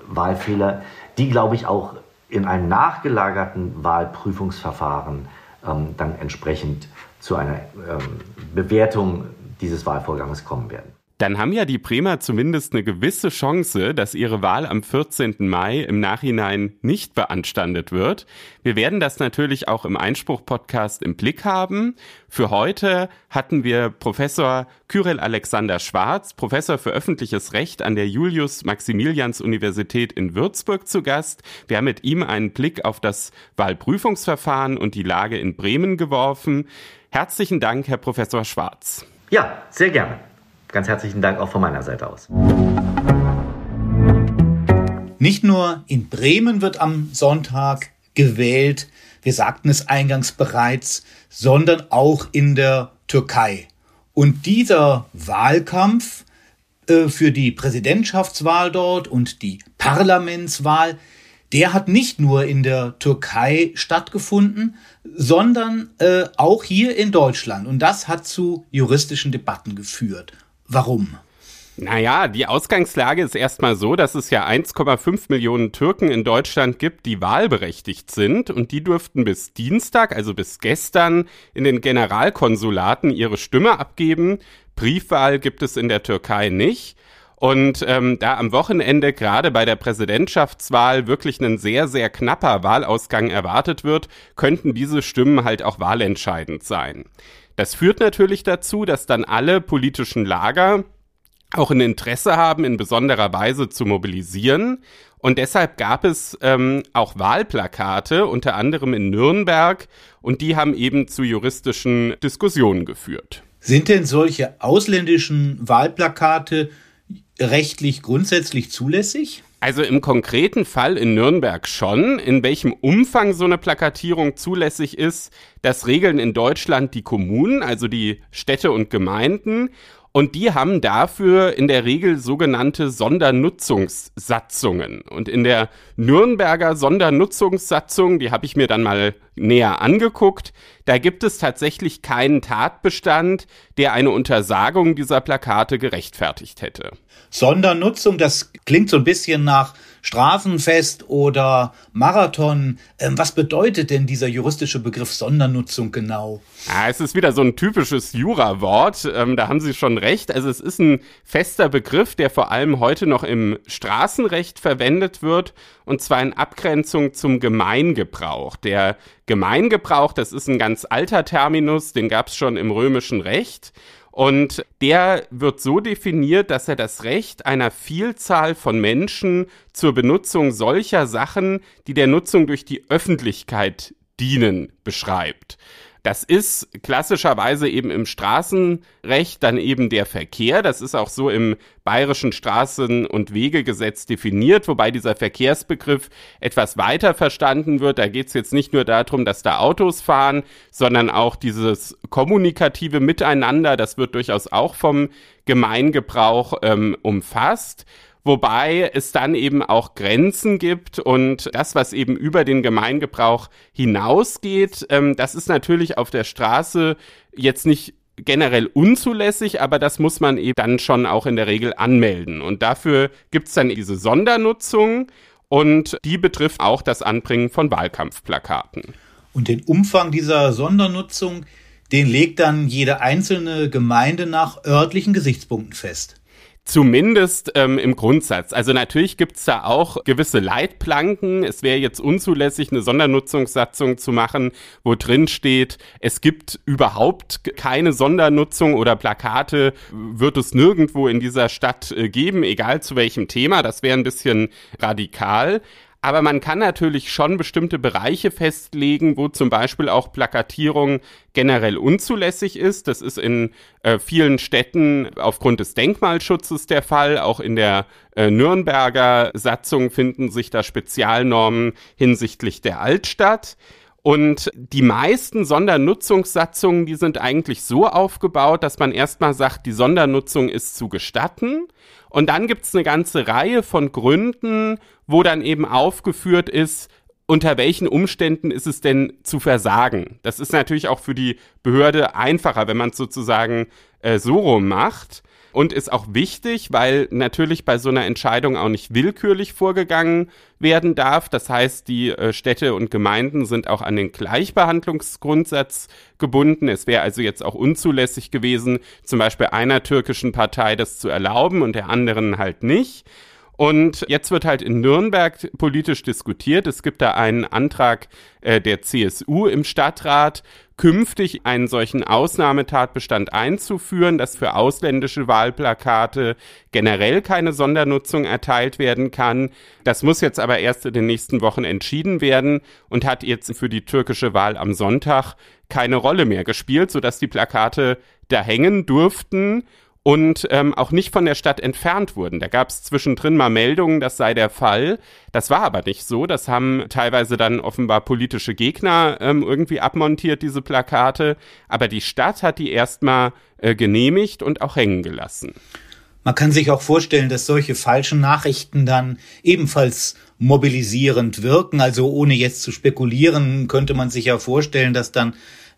Wahlfehler, die, glaube ich, auch in einem nachgelagerten Wahlprüfungsverfahren ähm, dann entsprechend zu einer ähm, Bewertung dieses Wahlvorgangs kommen werden. Dann haben ja die Bremer zumindest eine gewisse Chance, dass ihre Wahl am 14. Mai im Nachhinein nicht beanstandet wird. Wir werden das natürlich auch im Einspruch-Podcast im Blick haben. Für heute hatten wir Professor Kyrill Alexander Schwarz, Professor für öffentliches Recht an der Julius-Maximilians-Universität in Würzburg zu Gast. Wir haben mit ihm einen Blick auf das Wahlprüfungsverfahren und die Lage in Bremen geworfen. Herzlichen Dank, Herr Professor Schwarz. Ja, sehr gerne. Ganz herzlichen Dank auch von meiner Seite aus. Nicht nur in Bremen wird am Sonntag gewählt, wir sagten es eingangs bereits, sondern auch in der Türkei. Und dieser Wahlkampf äh, für die Präsidentschaftswahl dort und die Parlamentswahl, der hat nicht nur in der Türkei stattgefunden, sondern äh, auch hier in Deutschland. Und das hat zu juristischen Debatten geführt. Warum? Naja, die Ausgangslage ist erstmal so, dass es ja 1,5 Millionen Türken in Deutschland gibt, die wahlberechtigt sind und die durften bis Dienstag, also bis gestern, in den Generalkonsulaten ihre Stimme abgeben. Briefwahl gibt es in der Türkei nicht. Und ähm, da am Wochenende gerade bei der Präsidentschaftswahl wirklich ein sehr, sehr knapper Wahlausgang erwartet wird, könnten diese Stimmen halt auch wahlentscheidend sein. Das führt natürlich dazu, dass dann alle politischen Lager auch ein Interesse haben, in besonderer Weise zu mobilisieren. Und deshalb gab es ähm, auch Wahlplakate, unter anderem in Nürnberg, und die haben eben zu juristischen Diskussionen geführt. Sind denn solche ausländischen Wahlplakate rechtlich grundsätzlich zulässig? Also im konkreten Fall in Nürnberg schon. In welchem Umfang so eine Plakatierung zulässig ist, das regeln in Deutschland die Kommunen, also die Städte und Gemeinden. Und die haben dafür in der Regel sogenannte Sondernutzungssatzungen. Und in der Nürnberger Sondernutzungssatzung, die habe ich mir dann mal näher angeguckt, da gibt es tatsächlich keinen Tatbestand, der eine Untersagung dieser Plakate gerechtfertigt hätte. Sondernutzung, das klingt so ein bisschen nach Straßenfest oder Marathon. Ähm, was bedeutet denn dieser juristische Begriff Sondernutzung genau? Ja, es ist wieder so ein typisches Jura-Wort. Ähm, da haben Sie schon recht. Also es ist ein fester Begriff, der vor allem heute noch im Straßenrecht verwendet wird und zwar in Abgrenzung zum Gemeingebrauch. Der Gemeingebrauch, das ist ein ganz alter Terminus, den gab es schon im römischen Recht. Und der wird so definiert, dass er das Recht einer Vielzahl von Menschen zur Benutzung solcher Sachen, die der Nutzung durch die Öffentlichkeit dienen, beschreibt. Das ist klassischerweise eben im Straßenrecht dann eben der Verkehr. Das ist auch so im bayerischen Straßen- und Wegegesetz definiert, wobei dieser Verkehrsbegriff etwas weiter verstanden wird. Da geht es jetzt nicht nur darum, dass da Autos fahren, sondern auch dieses kommunikative Miteinander, das wird durchaus auch vom Gemeingebrauch ähm, umfasst wobei es dann eben auch Grenzen gibt und das, was eben über den Gemeingebrauch hinausgeht, ähm, das ist natürlich auf der Straße jetzt nicht generell unzulässig, aber das muss man eben dann schon auch in der Regel anmelden. Und dafür gibt's dann diese Sondernutzung und die betrifft auch das Anbringen von Wahlkampfplakaten. Und den Umfang dieser Sondernutzung, den legt dann jede einzelne Gemeinde nach örtlichen Gesichtspunkten fest. Zumindest ähm, im Grundsatz. Also natürlich gibt's da auch gewisse Leitplanken. Es wäre jetzt unzulässig, eine Sondernutzungssatzung zu machen, wo drin steht, es gibt überhaupt keine Sondernutzung oder Plakate wird es nirgendwo in dieser Stadt äh, geben, egal zu welchem Thema. Das wäre ein bisschen radikal. Aber man kann natürlich schon bestimmte Bereiche festlegen, wo zum Beispiel auch Plakatierung generell unzulässig ist. Das ist in äh, vielen Städten aufgrund des Denkmalschutzes der Fall. Auch in der äh, Nürnberger Satzung finden sich da Spezialnormen hinsichtlich der Altstadt. Und die meisten Sondernutzungssatzungen, die sind eigentlich so aufgebaut, dass man erstmal sagt, die Sondernutzung ist zu gestatten. Und dann gibt's eine ganze Reihe von Gründen, wo dann eben aufgeführt ist, unter welchen Umständen ist es denn zu versagen? Das ist natürlich auch für die Behörde einfacher, wenn man es sozusagen äh, so rum macht und ist auch wichtig, weil natürlich bei so einer Entscheidung auch nicht willkürlich vorgegangen werden darf. Das heißt, die äh, Städte und Gemeinden sind auch an den Gleichbehandlungsgrundsatz gebunden. Es wäre also jetzt auch unzulässig gewesen, zum Beispiel einer türkischen Partei das zu erlauben und der anderen halt nicht. Und jetzt wird halt in Nürnberg politisch diskutiert. Es gibt da einen Antrag äh, der CSU im Stadtrat, künftig einen solchen Ausnahmetatbestand einzuführen, dass für ausländische Wahlplakate generell keine Sondernutzung erteilt werden kann. Das muss jetzt aber erst in den nächsten Wochen entschieden werden und hat jetzt für die türkische Wahl am Sonntag keine Rolle mehr gespielt, sodass die Plakate da hängen durften und ähm, auch nicht von der Stadt entfernt wurden. Da gab es zwischendrin mal Meldungen, das sei der Fall. Das war aber nicht so. Das haben teilweise dann offenbar politische Gegner ähm, irgendwie abmontiert, diese Plakate. Aber die Stadt hat die erstmal äh, genehmigt und auch hängen gelassen. Man kann sich auch vorstellen, dass solche falschen Nachrichten dann ebenfalls mobilisierend wirken. Also ohne jetzt zu spekulieren, könnte man sich ja vorstellen, dass dann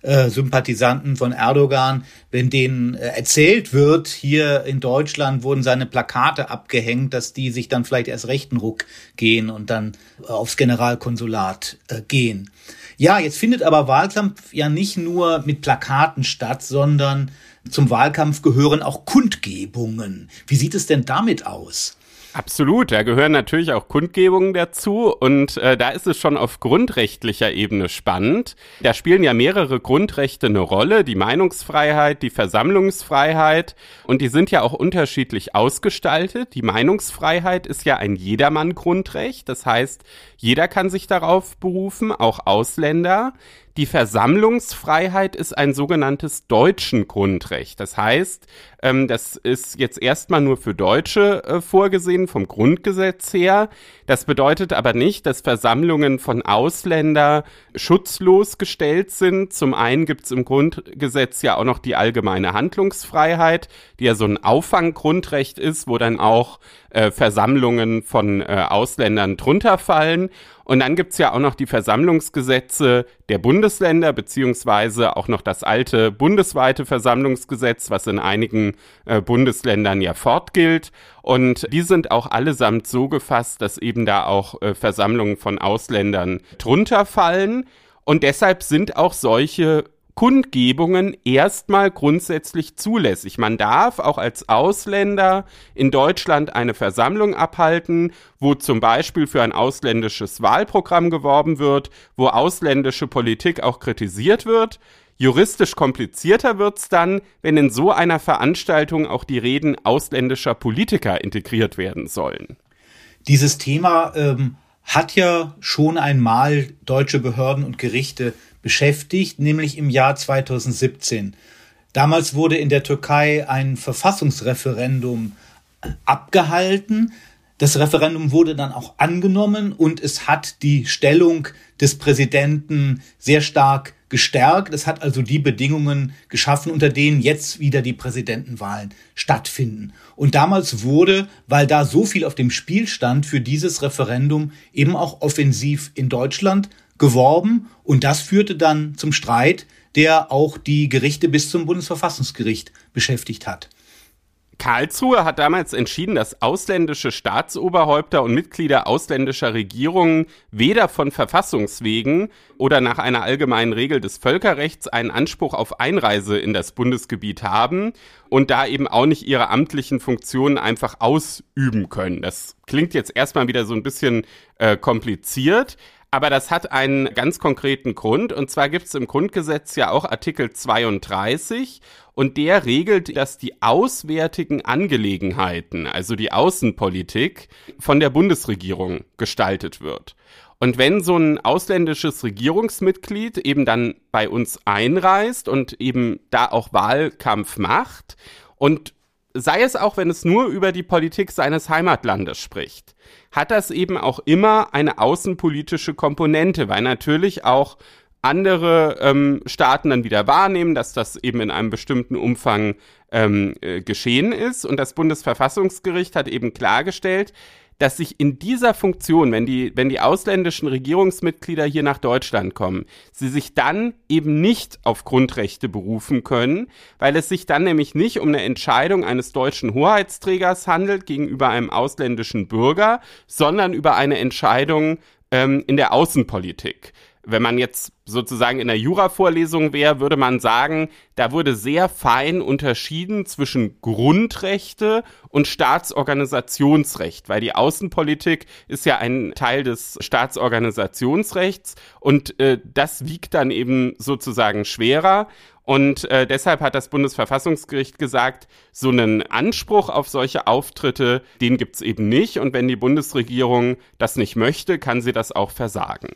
äh, Sympathisanten von Erdogan, wenn denen äh, erzählt wird, hier in Deutschland wurden seine Plakate abgehängt, dass die sich dann vielleicht erst rechten Ruck gehen und dann äh, aufs Generalkonsulat gehen. Ja, jetzt findet aber Wahlkampf ja nicht nur mit Plakaten statt, sondern zum Wahlkampf gehören auch Kundgebungen. Wie sieht es denn damit aus? Absolut, da gehören natürlich auch Kundgebungen dazu und äh, da ist es schon auf grundrechtlicher Ebene spannend. Da spielen ja mehrere Grundrechte eine Rolle, die Meinungsfreiheit, die Versammlungsfreiheit und die sind ja auch unterschiedlich ausgestaltet. Die Meinungsfreiheit ist ja ein Jedermann-Grundrecht, das heißt, jeder kann sich darauf berufen, auch Ausländer. Die Versammlungsfreiheit ist ein sogenanntes deutschen Grundrecht. Das heißt, ähm, das ist jetzt erstmal nur für Deutsche äh, vorgesehen vom Grundgesetz her. Das bedeutet aber nicht, dass Versammlungen von Ausländer schutzlos gestellt sind. Zum einen gibt es im Grundgesetz ja auch noch die allgemeine Handlungsfreiheit, die ja so ein Auffanggrundrecht ist, wo dann auch äh, Versammlungen von äh, Ausländern drunter fallen. Und dann gibt's ja auch noch die Versammlungsgesetze der Bundesländer, beziehungsweise auch noch das alte bundesweite Versammlungsgesetz, was in einigen äh, Bundesländern ja fortgilt. Und die sind auch allesamt so gefasst, dass eben da auch äh, Versammlungen von Ausländern drunter fallen. Und deshalb sind auch solche Kundgebungen erstmal grundsätzlich zulässig. Man darf auch als Ausländer in Deutschland eine Versammlung abhalten, wo zum Beispiel für ein ausländisches Wahlprogramm geworben wird, wo ausländische Politik auch kritisiert wird. Juristisch komplizierter wird's dann, wenn in so einer Veranstaltung auch die Reden ausländischer Politiker integriert werden sollen. Dieses Thema ähm, hat ja schon einmal deutsche Behörden und Gerichte beschäftigt, nämlich im Jahr 2017. Damals wurde in der Türkei ein Verfassungsreferendum abgehalten. Das Referendum wurde dann auch angenommen und es hat die Stellung des Präsidenten sehr stark gestärkt. Es hat also die Bedingungen geschaffen, unter denen jetzt wieder die Präsidentenwahlen stattfinden. Und damals wurde, weil da so viel auf dem Spiel stand, für dieses Referendum eben auch offensiv in Deutschland geworben und das führte dann zum Streit, der auch die Gerichte bis zum Bundesverfassungsgericht beschäftigt hat. Karlsruhe hat damals entschieden, dass ausländische Staatsoberhäupter und Mitglieder ausländischer Regierungen weder von Verfassungswegen oder nach einer allgemeinen Regel des Völkerrechts einen Anspruch auf Einreise in das Bundesgebiet haben und da eben auch nicht ihre amtlichen Funktionen einfach ausüben können. Das klingt jetzt erstmal wieder so ein bisschen äh, kompliziert. Aber das hat einen ganz konkreten Grund. Und zwar gibt es im Grundgesetz ja auch Artikel 32 und der regelt, dass die auswärtigen Angelegenheiten, also die Außenpolitik, von der Bundesregierung gestaltet wird. Und wenn so ein ausländisches Regierungsmitglied eben dann bei uns einreist und eben da auch Wahlkampf macht und sei es auch, wenn es nur über die Politik seines Heimatlandes spricht, hat das eben auch immer eine außenpolitische Komponente, weil natürlich auch andere ähm, Staaten dann wieder wahrnehmen, dass das eben in einem bestimmten Umfang ähm, äh, geschehen ist. Und das Bundesverfassungsgericht hat eben klargestellt, dass sich in dieser Funktion, wenn die, wenn die ausländischen Regierungsmitglieder hier nach Deutschland kommen, sie sich dann eben nicht auf Grundrechte berufen können, weil es sich dann nämlich nicht um eine Entscheidung eines deutschen Hoheitsträgers handelt gegenüber einem ausländischen Bürger, sondern über eine Entscheidung ähm, in der Außenpolitik wenn man jetzt sozusagen in der Jura-Vorlesung wäre, würde man sagen, da wurde sehr fein unterschieden zwischen Grundrechte und Staatsorganisationsrecht, weil die Außenpolitik ist ja ein Teil des Staatsorganisationsrechts und äh, das wiegt dann eben sozusagen schwerer. Und äh, deshalb hat das Bundesverfassungsgericht gesagt, so einen Anspruch auf solche Auftritte, den gibt's eben nicht. Und wenn die Bundesregierung das nicht möchte, kann sie das auch versagen.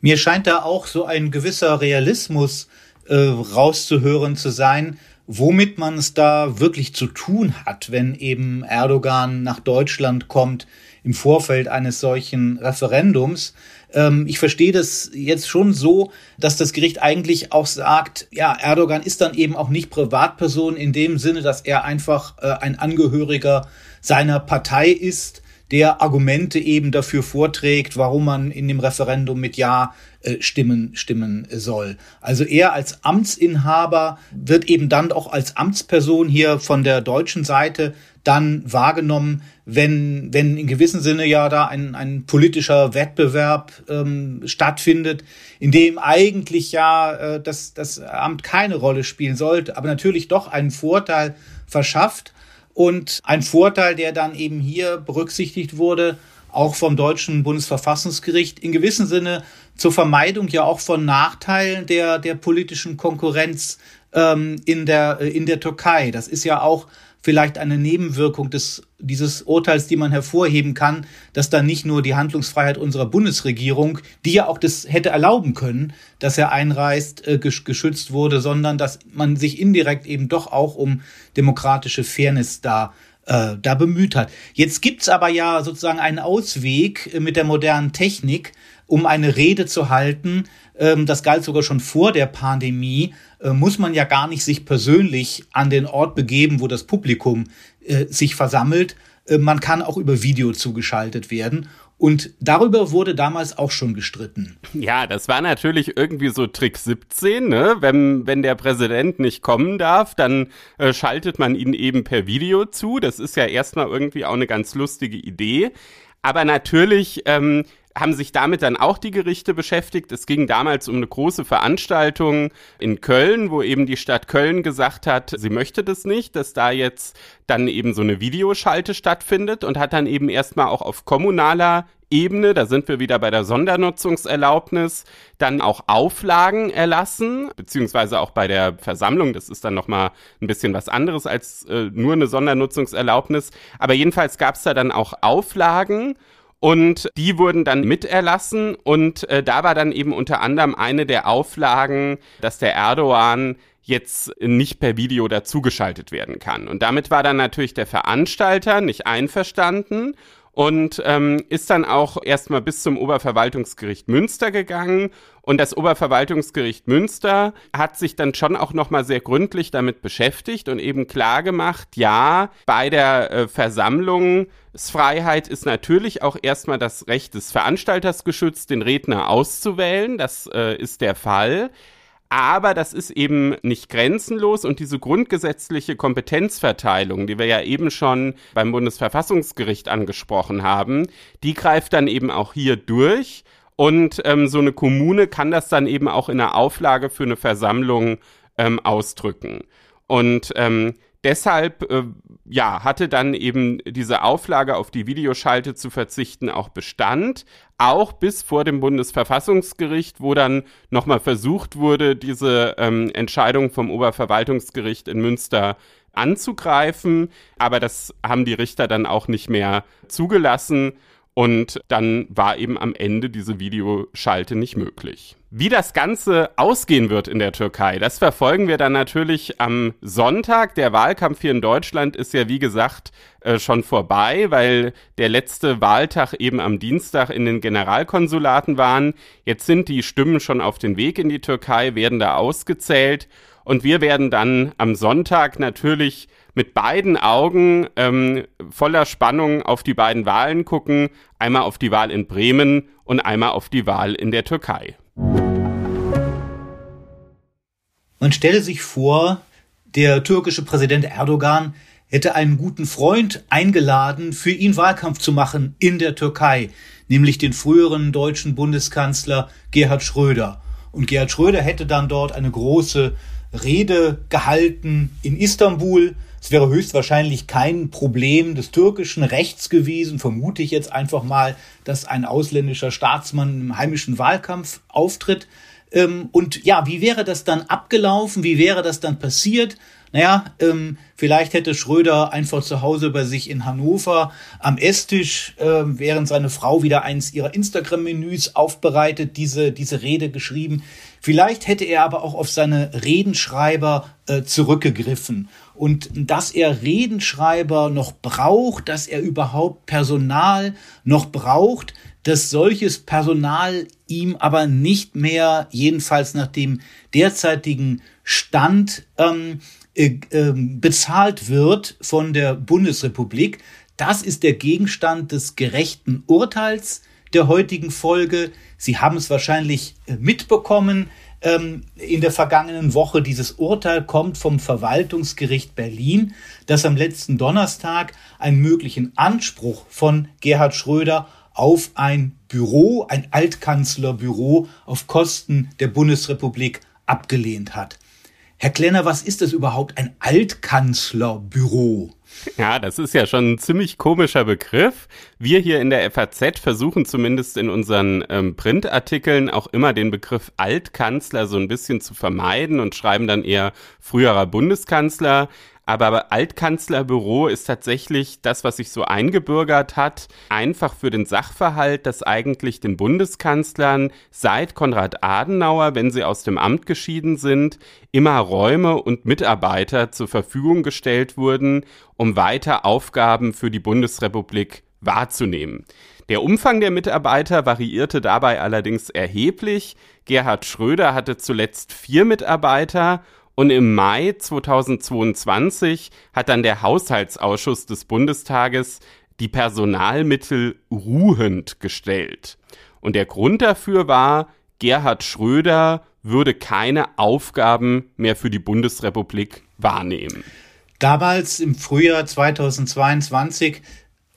Mir scheint da auch so ein gewisser Realismus äh, rauszuhören zu sein, womit man es da wirklich zu tun hat, wenn eben Erdogan nach Deutschland kommt im Vorfeld eines solchen Referendums. Ähm, ich verstehe das jetzt schon so, dass das Gericht eigentlich auch sagt, ja, Erdogan ist dann eben auch nicht Privatperson in dem Sinne, dass er einfach äh, ein Angehöriger seiner Partei ist, der Argumente eben dafür vorträgt, warum man in dem Referendum mit Ja äh, stimmen, stimmen soll. Also er als Amtsinhaber wird eben dann auch als Amtsperson hier von der deutschen Seite dann wahrgenommen, wenn, wenn in gewissem Sinne ja da ein, ein politischer Wettbewerb ähm, stattfindet, in dem eigentlich ja äh, das, das Amt keine Rolle spielen sollte, aber natürlich doch einen Vorteil verschafft. Und ein Vorteil, der dann eben hier berücksichtigt wurde, auch vom deutschen Bundesverfassungsgericht, in gewissem Sinne zur Vermeidung ja auch von Nachteilen der, der politischen Konkurrenz ähm, in, der, äh, in der Türkei. Das ist ja auch vielleicht eine Nebenwirkung des, dieses Urteils, die man hervorheben kann, dass da nicht nur die Handlungsfreiheit unserer Bundesregierung, die ja auch das hätte erlauben können, dass er einreist, äh, geschützt wurde, sondern dass man sich indirekt eben doch auch um demokratische Fairness da äh, da bemüht hat. Jetzt gibt's aber ja sozusagen einen Ausweg äh, mit der modernen Technik, um eine Rede zu halten, ähm, das galt sogar schon vor der Pandemie, muss man ja gar nicht sich persönlich an den Ort begeben, wo das Publikum äh, sich versammelt. Äh, man kann auch über Video zugeschaltet werden. Und darüber wurde damals auch schon gestritten. Ja, das war natürlich irgendwie so Trick 17, ne? Wenn, wenn der Präsident nicht kommen darf, dann äh, schaltet man ihn eben per Video zu. Das ist ja erstmal irgendwie auch eine ganz lustige Idee. Aber natürlich ähm, haben sich damit dann auch die Gerichte beschäftigt. Es ging damals um eine große Veranstaltung in Köln, wo eben die Stadt Köln gesagt hat, sie möchte das nicht, dass da jetzt dann eben so eine Videoschalte stattfindet und hat dann eben erstmal auch auf kommunaler Ebene, da sind wir wieder bei der Sondernutzungserlaubnis, dann auch Auflagen erlassen, beziehungsweise auch bei der Versammlung, das ist dann nochmal ein bisschen was anderes als äh, nur eine Sondernutzungserlaubnis, aber jedenfalls gab es da dann auch Auflagen und die wurden dann miterlassen und äh, da war dann eben unter anderem eine der Auflagen, dass der Erdogan jetzt nicht per Video dazugeschaltet werden kann. Und damit war dann natürlich der Veranstalter nicht einverstanden und ähm, ist dann auch erstmal bis zum Oberverwaltungsgericht Münster gegangen und das Oberverwaltungsgericht Münster hat sich dann schon auch nochmal sehr gründlich damit beschäftigt und eben klar gemacht, ja, bei der äh, Versammlungsfreiheit ist natürlich auch erstmal das Recht des Veranstalters geschützt, den Redner auszuwählen. Das äh, ist der Fall. Aber das ist eben nicht grenzenlos und diese grundgesetzliche Kompetenzverteilung, die wir ja eben schon beim Bundesverfassungsgericht angesprochen haben, die greift dann eben auch hier durch. Und ähm, so eine Kommune kann das dann eben auch in der Auflage für eine Versammlung ähm, ausdrücken. Und ähm, deshalb, äh, ja, hatte dann eben diese Auflage auf die Videoschalte zu verzichten auch Bestand, auch bis vor dem Bundesverfassungsgericht, wo dann nochmal versucht wurde, diese ähm, Entscheidung vom Oberverwaltungsgericht in Münster anzugreifen. Aber das haben die Richter dann auch nicht mehr zugelassen. Und dann war eben am Ende diese Videoschalte nicht möglich. Wie das Ganze ausgehen wird in der Türkei, das verfolgen wir dann natürlich am Sonntag. Der Wahlkampf hier in Deutschland ist ja, wie gesagt, äh, schon vorbei, weil der letzte Wahltag eben am Dienstag in den Generalkonsulaten waren. Jetzt sind die Stimmen schon auf den Weg in die Türkei, werden da ausgezählt. Und wir werden dann am Sonntag natürlich mit beiden Augen ähm, voller Spannung auf die beiden Wahlen gucken. Einmal auf die Wahl in Bremen und einmal auf die Wahl in der Türkei. Man stelle sich vor, der türkische Präsident Erdogan hätte einen guten Freund eingeladen, für ihn Wahlkampf zu machen in der Türkei, nämlich den früheren deutschen Bundeskanzler Gerhard Schröder. Und Gerhard Schröder hätte dann dort eine große Rede gehalten in Istanbul. Es wäre höchstwahrscheinlich kein Problem des türkischen Rechts gewesen, vermute ich jetzt einfach mal, dass ein ausländischer Staatsmann im heimischen Wahlkampf auftritt. Ähm, und ja, wie wäre das dann abgelaufen? Wie wäre das dann passiert? Naja, ähm, vielleicht hätte Schröder einfach zu Hause bei sich in Hannover am Esstisch, äh, während seine Frau wieder eins ihrer Instagram-Menüs aufbereitet, diese, diese Rede geschrieben. Vielleicht hätte er aber auch auf seine Redenschreiber äh, zurückgegriffen. Und dass er Redenschreiber noch braucht, dass er überhaupt Personal noch braucht, dass solches Personal ihm aber nicht mehr, jedenfalls nach dem derzeitigen Stand, ähm, äh, äh, bezahlt wird von der Bundesrepublik. Das ist der Gegenstand des gerechten Urteils der heutigen Folge. Sie haben es wahrscheinlich äh, mitbekommen ähm, in der vergangenen Woche. Dieses Urteil kommt vom Verwaltungsgericht Berlin, das am letzten Donnerstag einen möglichen Anspruch von Gerhard Schröder auf ein Büro, ein Altkanzlerbüro auf Kosten der Bundesrepublik abgelehnt hat. Herr Klenner, was ist das überhaupt, ein Altkanzlerbüro? Ja, das ist ja schon ein ziemlich komischer Begriff. Wir hier in der FAZ versuchen zumindest in unseren ähm, Printartikeln auch immer den Begriff Altkanzler so ein bisschen zu vermeiden und schreiben dann eher früherer Bundeskanzler. Aber Altkanzlerbüro ist tatsächlich das, was sich so eingebürgert hat, einfach für den Sachverhalt, dass eigentlich den Bundeskanzlern seit Konrad Adenauer, wenn sie aus dem Amt geschieden sind, immer Räume und Mitarbeiter zur Verfügung gestellt wurden, um weiter Aufgaben für die Bundesrepublik wahrzunehmen. Der Umfang der Mitarbeiter variierte dabei allerdings erheblich. Gerhard Schröder hatte zuletzt vier Mitarbeiter und im Mai 2022 hat dann der Haushaltsausschuss des Bundestages die Personalmittel ruhend gestellt. Und der Grund dafür war, Gerhard Schröder würde keine Aufgaben mehr für die Bundesrepublik wahrnehmen. Damals im Frühjahr 2022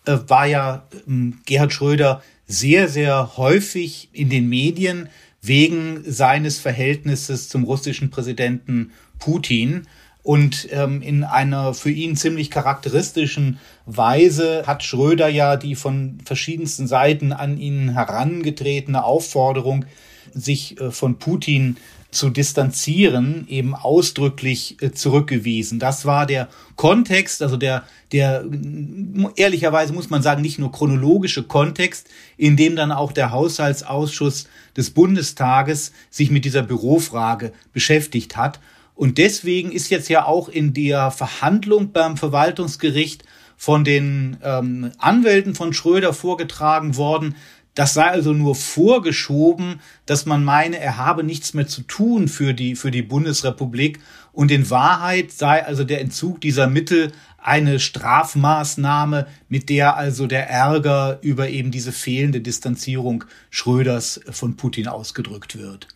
äh, war ja äh, Gerhard Schröder sehr, sehr häufig in den Medien wegen seines Verhältnisses zum russischen Präsidenten Putin. Und ähm, in einer für ihn ziemlich charakteristischen Weise hat Schröder ja die von verschiedensten Seiten an ihn herangetretene Aufforderung, sich äh, von Putin zu distanzieren, eben ausdrücklich äh, zurückgewiesen. Das war der Kontext, also der, der, ehrlicherweise muss man sagen, nicht nur chronologische Kontext, in dem dann auch der Haushaltsausschuss des Bundestages sich mit dieser Bürofrage beschäftigt hat. Und deswegen ist jetzt ja auch in der Verhandlung beim Verwaltungsgericht von den ähm, Anwälten von Schröder vorgetragen worden, das sei also nur vorgeschoben, dass man meine, er habe nichts mehr zu tun für die, für die Bundesrepublik. Und in Wahrheit sei also der Entzug dieser Mittel eine Strafmaßnahme, mit der also der Ärger über eben diese fehlende Distanzierung Schröders von Putin ausgedrückt wird.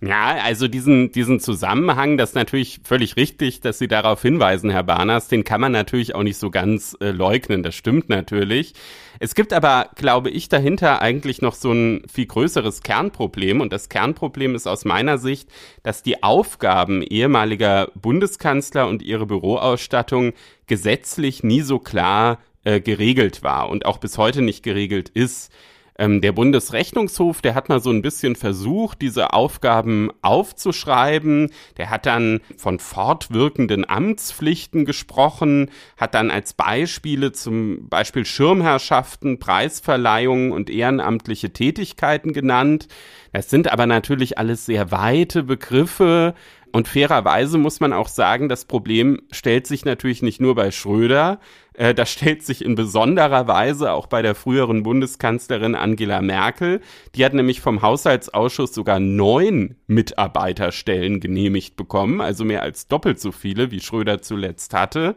Ja, also diesen, diesen Zusammenhang, das ist natürlich völlig richtig, dass Sie darauf hinweisen, Herr Barners, den kann man natürlich auch nicht so ganz äh, leugnen, das stimmt natürlich. Es gibt aber, glaube ich, dahinter eigentlich noch so ein viel größeres Kernproblem und das Kernproblem ist aus meiner Sicht, dass die Aufgaben ehemaliger Bundeskanzler und ihre Büroausstattung gesetzlich nie so klar äh, geregelt war und auch bis heute nicht geregelt ist. Ähm, der Bundesrechnungshof, der hat mal so ein bisschen versucht, diese Aufgaben aufzuschreiben. Der hat dann von fortwirkenden Amtspflichten gesprochen, hat dann als Beispiele zum Beispiel Schirmherrschaften, Preisverleihungen und ehrenamtliche Tätigkeiten genannt. Das sind aber natürlich alles sehr weite Begriffe. Und fairerweise muss man auch sagen, das Problem stellt sich natürlich nicht nur bei Schröder, äh, das stellt sich in besonderer Weise auch bei der früheren Bundeskanzlerin Angela Merkel. Die hat nämlich vom Haushaltsausschuss sogar neun Mitarbeiterstellen genehmigt bekommen, also mehr als doppelt so viele, wie Schröder zuletzt hatte.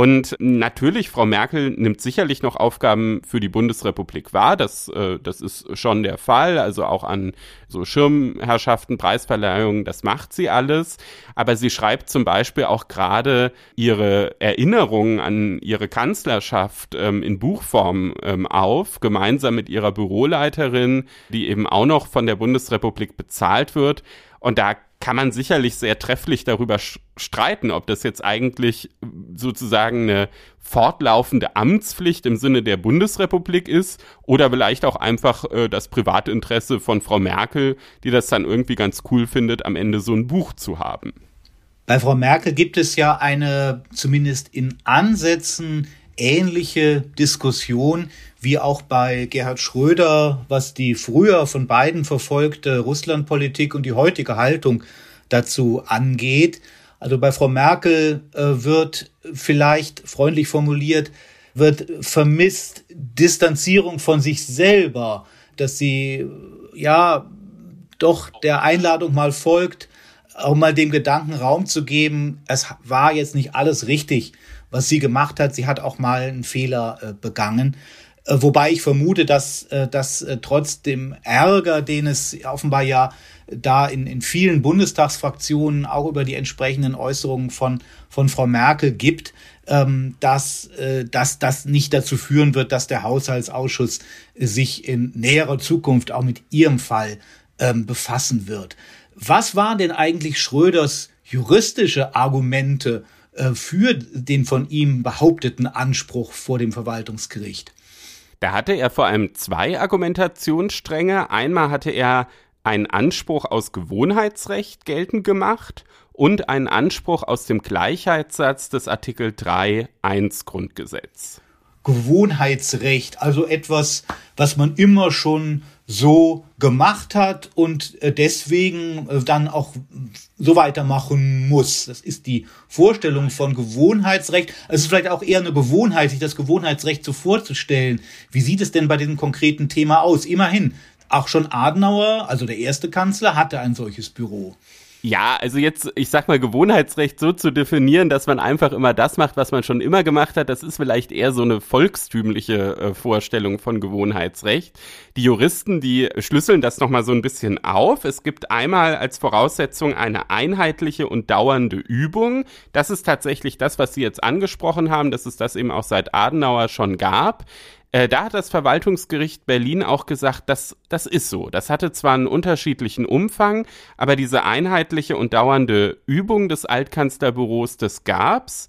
Und natürlich, Frau Merkel nimmt sicherlich noch Aufgaben für die Bundesrepublik wahr. Das, äh, das ist schon der Fall. Also auch an so Schirmherrschaften, Preisverleihungen, das macht sie alles. Aber sie schreibt zum Beispiel auch gerade ihre Erinnerungen an ihre Kanzlerschaft ähm, in Buchform ähm, auf, gemeinsam mit ihrer Büroleiterin, die eben auch noch von der Bundesrepublik bezahlt wird. Und da kann man sicherlich sehr trefflich darüber streiten, ob das jetzt eigentlich sozusagen eine fortlaufende Amtspflicht im Sinne der Bundesrepublik ist oder vielleicht auch einfach äh, das Privatinteresse von Frau Merkel, die das dann irgendwie ganz cool findet, am Ende so ein Buch zu haben. Bei Frau Merkel gibt es ja eine zumindest in Ansätzen ähnliche Diskussion wie auch bei Gerhard Schröder, was die früher von beiden verfolgte Russlandpolitik und die heutige Haltung dazu angeht. Also bei Frau Merkel äh, wird vielleicht freundlich formuliert, wird vermisst Distanzierung von sich selber, dass sie ja doch der Einladung mal folgt, auch mal dem Gedanken Raum zu geben, es war jetzt nicht alles richtig, was sie gemacht hat. Sie hat auch mal einen Fehler äh, begangen. Äh, wobei ich vermute, dass, äh, dass äh, trotz dem Ärger, den es offenbar ja da in, in vielen Bundestagsfraktionen auch über die entsprechenden Äußerungen von, von Frau Merkel gibt, ähm, dass, dass das nicht dazu führen wird, dass der Haushaltsausschuss sich in näherer Zukunft auch mit ihrem Fall ähm, befassen wird. Was waren denn eigentlich Schröders juristische Argumente für den von ihm behaupteten Anspruch vor dem Verwaltungsgericht? Da hatte er vor allem zwei Argumentationsstränge. Einmal hatte er einen Anspruch aus Gewohnheitsrecht geltend gemacht und einen Anspruch aus dem Gleichheitssatz des Artikel 3 1 Grundgesetz. Gewohnheitsrecht, also etwas, was man immer schon so gemacht hat und äh, deswegen äh, dann auch so weitermachen muss. Das ist die Vorstellung von Gewohnheitsrecht. Es ist vielleicht auch eher eine Gewohnheit, sich das Gewohnheitsrecht so vorzustellen. Wie sieht es denn bei diesem konkreten Thema aus? Immerhin, auch schon Adenauer, also der erste Kanzler, hatte ein solches Büro. Ja, also jetzt, ich sag mal, Gewohnheitsrecht so zu definieren, dass man einfach immer das macht, was man schon immer gemacht hat, das ist vielleicht eher so eine volkstümliche äh, Vorstellung von Gewohnheitsrecht. Die Juristen, die schlüsseln das nochmal so ein bisschen auf. Es gibt einmal als Voraussetzung eine einheitliche und dauernde Übung. Das ist tatsächlich das, was Sie jetzt angesprochen haben, dass es das eben auch seit Adenauer schon gab. Äh, da hat das Verwaltungsgericht Berlin auch gesagt, dass das ist so. Das hatte zwar einen unterschiedlichen Umfang, aber diese einheitliche und dauernde Übung des Altkanzlerbüros, das gab's.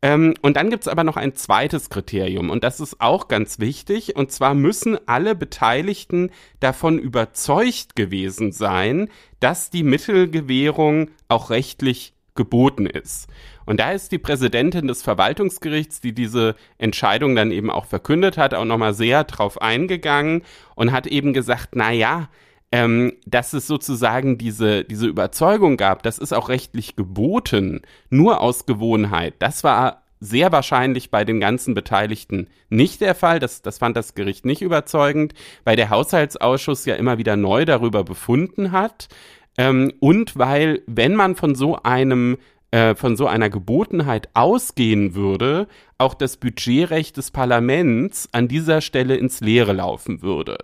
Ähm, und dann gibt's aber noch ein zweites Kriterium und das ist auch ganz wichtig. Und zwar müssen alle Beteiligten davon überzeugt gewesen sein, dass die Mittelgewährung auch rechtlich geboten ist. Und da ist die Präsidentin des Verwaltungsgerichts, die diese Entscheidung dann eben auch verkündet hat, auch nochmal sehr drauf eingegangen und hat eben gesagt, na ja, ähm, dass es sozusagen diese, diese Überzeugung gab, das ist auch rechtlich geboten, nur aus Gewohnheit. Das war sehr wahrscheinlich bei den ganzen Beteiligten nicht der Fall. Das, das fand das Gericht nicht überzeugend, weil der Haushaltsausschuss ja immer wieder neu darüber befunden hat. Ähm, und weil, wenn man von so einem äh, von so einer Gebotenheit ausgehen würde, auch das Budgetrecht des Parlaments an dieser Stelle ins Leere laufen würde.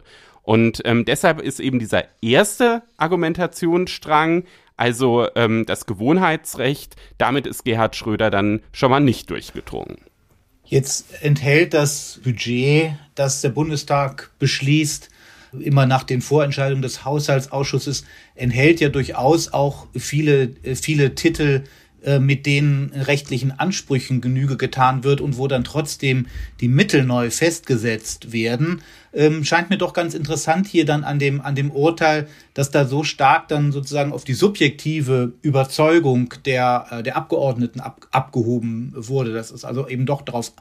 Und ähm, deshalb ist eben dieser erste Argumentationsstrang, also ähm, das Gewohnheitsrecht, damit ist Gerhard Schröder dann schon mal nicht durchgedrungen. Jetzt enthält das Budget, das der Bundestag beschließt, immer nach den Vorentscheidungen des Haushaltsausschusses, enthält ja durchaus auch viele, viele Titel, äh, mit den rechtlichen Ansprüchen Genüge getan wird und wo dann trotzdem die Mittel neu festgesetzt werden, ähm, scheint mir doch ganz interessant hier dann an dem, an dem Urteil, dass da so stark dann sozusagen auf die subjektive Überzeugung der, äh, der Abgeordneten ab, abgehoben wurde. Das ist also eben doch darauf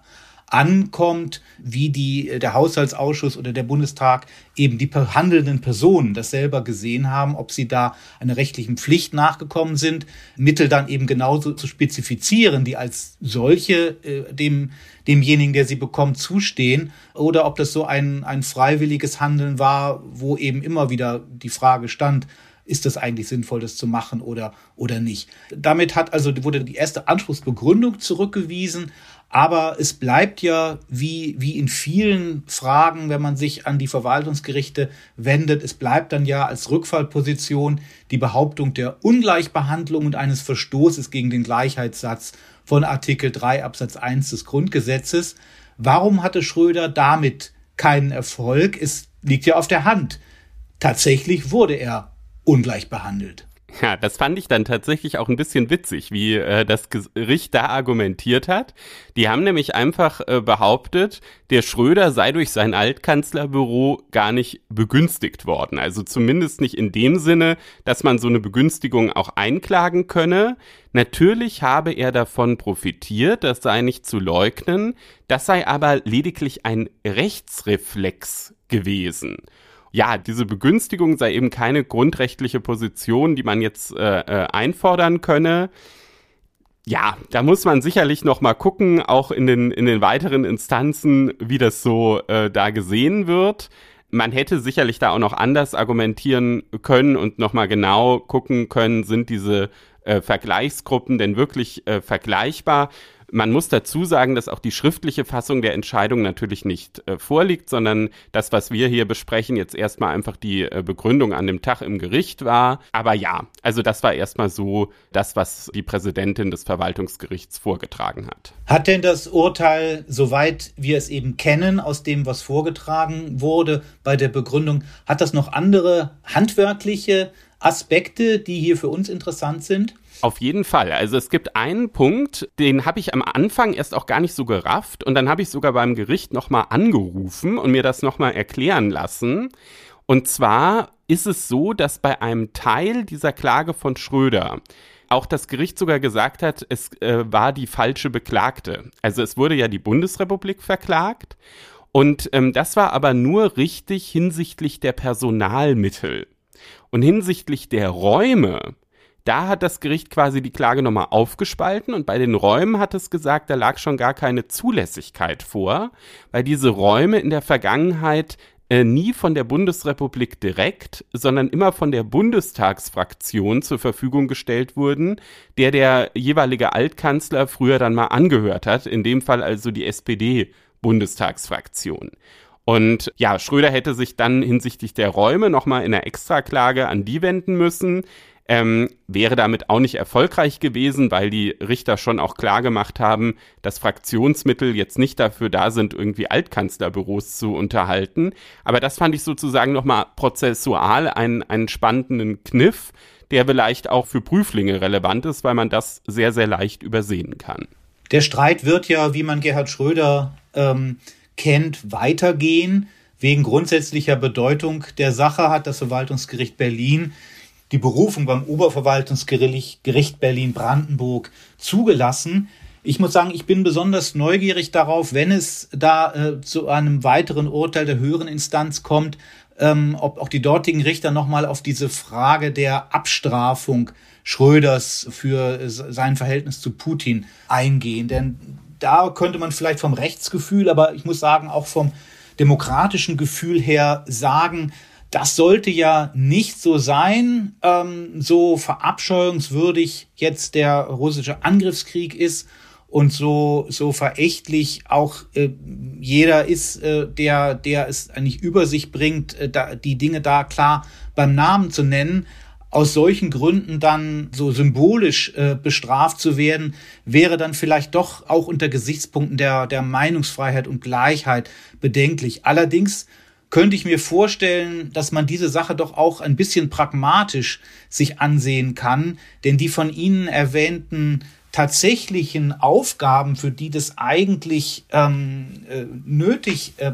ankommt, wie die, der Haushaltsausschuss oder der Bundestag eben die handelnden Personen das selber gesehen haben, ob sie da einer rechtlichen Pflicht nachgekommen sind, Mittel dann eben genauso zu spezifizieren, die als solche äh, dem, demjenigen, der sie bekommt, zustehen, oder ob das so ein, ein freiwilliges Handeln war, wo eben immer wieder die Frage stand, ist das eigentlich sinnvoll, das zu machen oder, oder nicht. Damit hat also, wurde die erste Anspruchsbegründung zurückgewiesen, aber es bleibt ja wie, wie in vielen Fragen, wenn man sich an die Verwaltungsgerichte wendet, es bleibt dann ja als Rückfallposition die Behauptung der Ungleichbehandlung und eines Verstoßes gegen den Gleichheitssatz von Artikel 3 Absatz 1 des Grundgesetzes. Warum hatte Schröder damit keinen Erfolg? Es liegt ja auf der Hand. Tatsächlich wurde er ungleich behandelt. Ja, das fand ich dann tatsächlich auch ein bisschen witzig, wie äh, das Gericht da argumentiert hat. Die haben nämlich einfach äh, behauptet, der Schröder sei durch sein Altkanzlerbüro gar nicht begünstigt worden. Also zumindest nicht in dem Sinne, dass man so eine Begünstigung auch einklagen könne. Natürlich habe er davon profitiert, das sei nicht zu leugnen, das sei aber lediglich ein Rechtsreflex gewesen ja, diese Begünstigung sei eben keine grundrechtliche Position, die man jetzt äh, äh, einfordern könne. Ja, da muss man sicherlich noch mal gucken, auch in den in den weiteren Instanzen, wie das so äh, da gesehen wird. Man hätte sicherlich da auch noch anders argumentieren können und noch mal genau gucken können, sind diese äh, Vergleichsgruppen denn wirklich äh, vergleichbar? Man muss dazu sagen, dass auch die schriftliche Fassung der Entscheidung natürlich nicht äh, vorliegt, sondern das, was wir hier besprechen, jetzt erstmal einfach die äh, Begründung an dem Tag im Gericht war. Aber ja, also das war erstmal so das, was die Präsidentin des Verwaltungsgerichts vorgetragen hat. Hat denn das Urteil, soweit wir es eben kennen, aus dem, was vorgetragen wurde bei der Begründung, hat das noch andere handwerkliche Aspekte, die hier für uns interessant sind? Auf jeden Fall. Also es gibt einen Punkt, den habe ich am Anfang erst auch gar nicht so gerafft und dann habe ich sogar beim Gericht nochmal angerufen und mir das nochmal erklären lassen. Und zwar ist es so, dass bei einem Teil dieser Klage von Schröder auch das Gericht sogar gesagt hat, es äh, war die falsche Beklagte. Also es wurde ja die Bundesrepublik verklagt und ähm, das war aber nur richtig hinsichtlich der Personalmittel. Und hinsichtlich der Räume da hat das Gericht quasi die Klage nochmal aufgespalten und bei den Räumen hat es gesagt, da lag schon gar keine Zulässigkeit vor, weil diese Räume in der Vergangenheit äh, nie von der Bundesrepublik direkt, sondern immer von der Bundestagsfraktion zur Verfügung gestellt wurden, der der jeweilige Altkanzler früher dann mal angehört hat, in dem Fall also die SPD-Bundestagsfraktion. Und ja, Schröder hätte sich dann hinsichtlich der Räume nochmal in der Extraklage an die wenden müssen ähm, wäre damit auch nicht erfolgreich gewesen, weil die Richter schon auch klar gemacht haben, dass Fraktionsmittel jetzt nicht dafür da sind, irgendwie Altkanzlerbüros zu unterhalten. Aber das fand ich sozusagen nochmal prozessual einen, einen spannenden Kniff, der vielleicht auch für Prüflinge relevant ist, weil man das sehr, sehr leicht übersehen kann. Der Streit wird ja, wie man Gerhard Schröder ähm, kennt, weitergehen. Wegen grundsätzlicher Bedeutung der Sache hat das Verwaltungsgericht Berlin die Berufung beim Oberverwaltungsgericht Berlin-Brandenburg zugelassen. Ich muss sagen, ich bin besonders neugierig darauf, wenn es da äh, zu einem weiteren Urteil der höheren Instanz kommt, ähm, ob auch die dortigen Richter nochmal auf diese Frage der Abstrafung Schröders für sein Verhältnis zu Putin eingehen. Denn da könnte man vielleicht vom Rechtsgefühl, aber ich muss sagen, auch vom demokratischen Gefühl her sagen, das sollte ja nicht so sein, ähm, so verabscheuungswürdig jetzt der russische Angriffskrieg ist und so so verächtlich auch äh, jeder ist, äh, der der es eigentlich über sich bringt, äh, da, die Dinge da klar beim Namen zu nennen. Aus solchen Gründen dann so symbolisch äh, bestraft zu werden, wäre dann vielleicht doch auch unter Gesichtspunkten der der Meinungsfreiheit und Gleichheit bedenklich. Allerdings könnte ich mir vorstellen, dass man diese Sache doch auch ein bisschen pragmatisch sich ansehen kann, denn die von Ihnen erwähnten tatsächlichen Aufgaben, für die das eigentlich ähm, äh, nötig äh,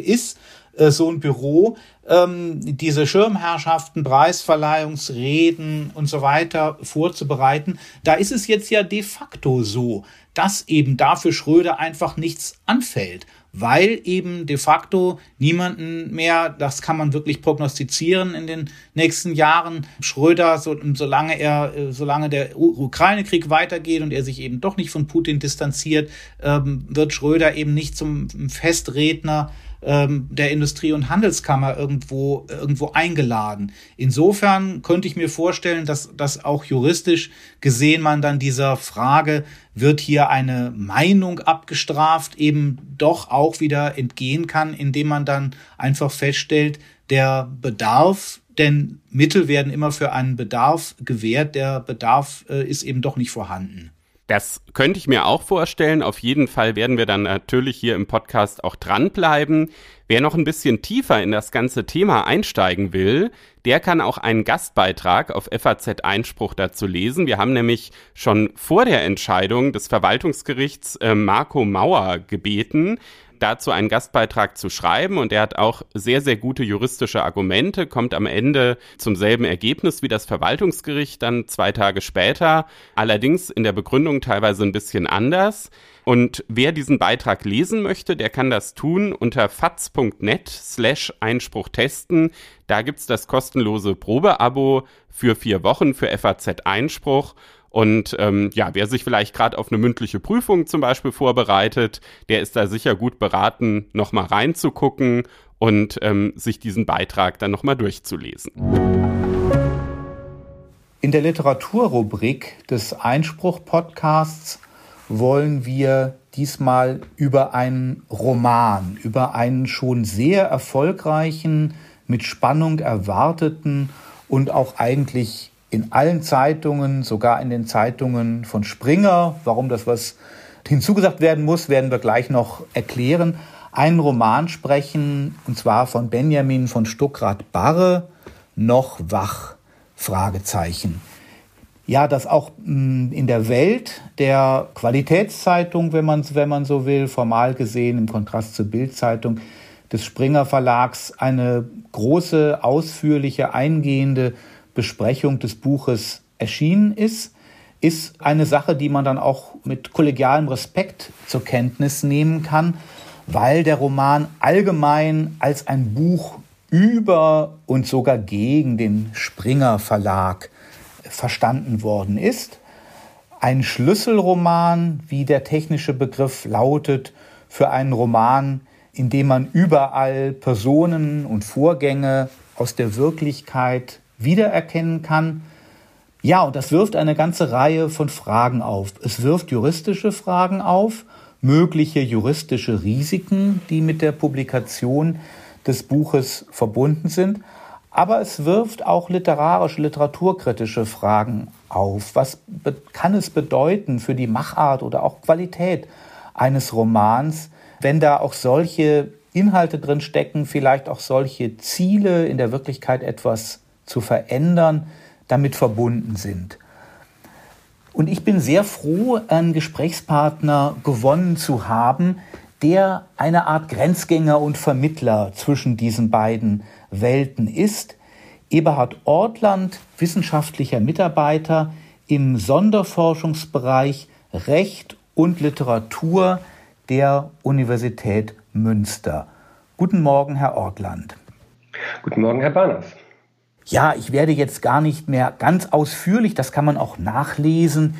ist, äh, so ein Büro, ähm, diese Schirmherrschaften, Preisverleihungsreden und so weiter vorzubereiten, da ist es jetzt ja de facto so, dass eben dafür Schröder einfach nichts anfällt weil eben de facto niemanden mehr, das kann man wirklich prognostizieren in den nächsten Jahren, Schröder, so, solange er, äh, solange der Ukraine-Krieg weitergeht und er sich eben doch nicht von Putin distanziert, ähm, wird Schröder eben nicht zum Festredner ähm, der Industrie- und Handelskammer irgendwo, irgendwo eingeladen. Insofern könnte ich mir vorstellen, dass, dass auch juristisch gesehen man dann dieser Frage, wird hier eine Meinung abgestraft, eben doch auch wieder entgehen kann, indem man dann einfach feststellt, der Bedarf denn Mittel werden immer für einen Bedarf gewährt. Der Bedarf äh, ist eben doch nicht vorhanden. Das könnte ich mir auch vorstellen. Auf jeden Fall werden wir dann natürlich hier im Podcast auch dranbleiben. Wer noch ein bisschen tiefer in das ganze Thema einsteigen will, der kann auch einen Gastbeitrag auf FAZ Einspruch dazu lesen. Wir haben nämlich schon vor der Entscheidung des Verwaltungsgerichts äh, Marco Mauer gebeten, dazu einen Gastbeitrag zu schreiben und er hat auch sehr, sehr gute juristische Argumente, kommt am Ende zum selben Ergebnis wie das Verwaltungsgericht dann zwei Tage später, allerdings in der Begründung teilweise ein bisschen anders. Und wer diesen Beitrag lesen möchte, der kann das tun unter faz.net slash Einspruch testen. Da gibt's das kostenlose Probeabo für vier Wochen für FAZ Einspruch. Und ähm, ja, wer sich vielleicht gerade auf eine mündliche Prüfung zum Beispiel vorbereitet, der ist da sicher gut beraten, nochmal reinzugucken und ähm, sich diesen Beitrag dann nochmal durchzulesen. In der Literaturrubrik des Einspruch-Podcasts wollen wir diesmal über einen Roman, über einen schon sehr erfolgreichen, mit Spannung erwarteten und auch eigentlich in allen Zeitungen, sogar in den Zeitungen von Springer. Warum das was hinzugesagt werden muss, werden wir gleich noch erklären. Einen Roman sprechen, und zwar von Benjamin von Stuckrad-Barre, noch wach? Fragezeichen. Ja, dass auch mm, in der Welt der Qualitätszeitung, wenn man, wenn man so will, formal gesehen im Kontrast zur Bildzeitung des Springer Verlags eine große, ausführliche, eingehende Besprechung des Buches erschienen ist, ist eine Sache, die man dann auch mit kollegialem Respekt zur Kenntnis nehmen kann, weil der Roman allgemein als ein Buch über und sogar gegen den Springer Verlag verstanden worden ist. Ein Schlüsselroman, wie der technische Begriff lautet, für einen Roman, in dem man überall Personen und Vorgänge aus der Wirklichkeit wiedererkennen kann. Ja, und das wirft eine ganze Reihe von Fragen auf. Es wirft juristische Fragen auf, mögliche juristische Risiken, die mit der Publikation des Buches verbunden sind. Aber es wirft auch literarische, literaturkritische Fragen auf. Was kann es bedeuten für die Machart oder auch Qualität eines Romans, wenn da auch solche Inhalte drin stecken, vielleicht auch solche Ziele in der Wirklichkeit etwas zu verändern, damit verbunden sind. Und ich bin sehr froh, einen Gesprächspartner gewonnen zu haben, der eine Art Grenzgänger und Vermittler zwischen diesen beiden Welten ist. Eberhard Ortland, wissenschaftlicher Mitarbeiter im Sonderforschungsbereich Recht und Literatur der Universität Münster. Guten Morgen, Herr Ortland. Guten Morgen, Herr Barnas. Ja, ich werde jetzt gar nicht mehr ganz ausführlich, das kann man auch nachlesen,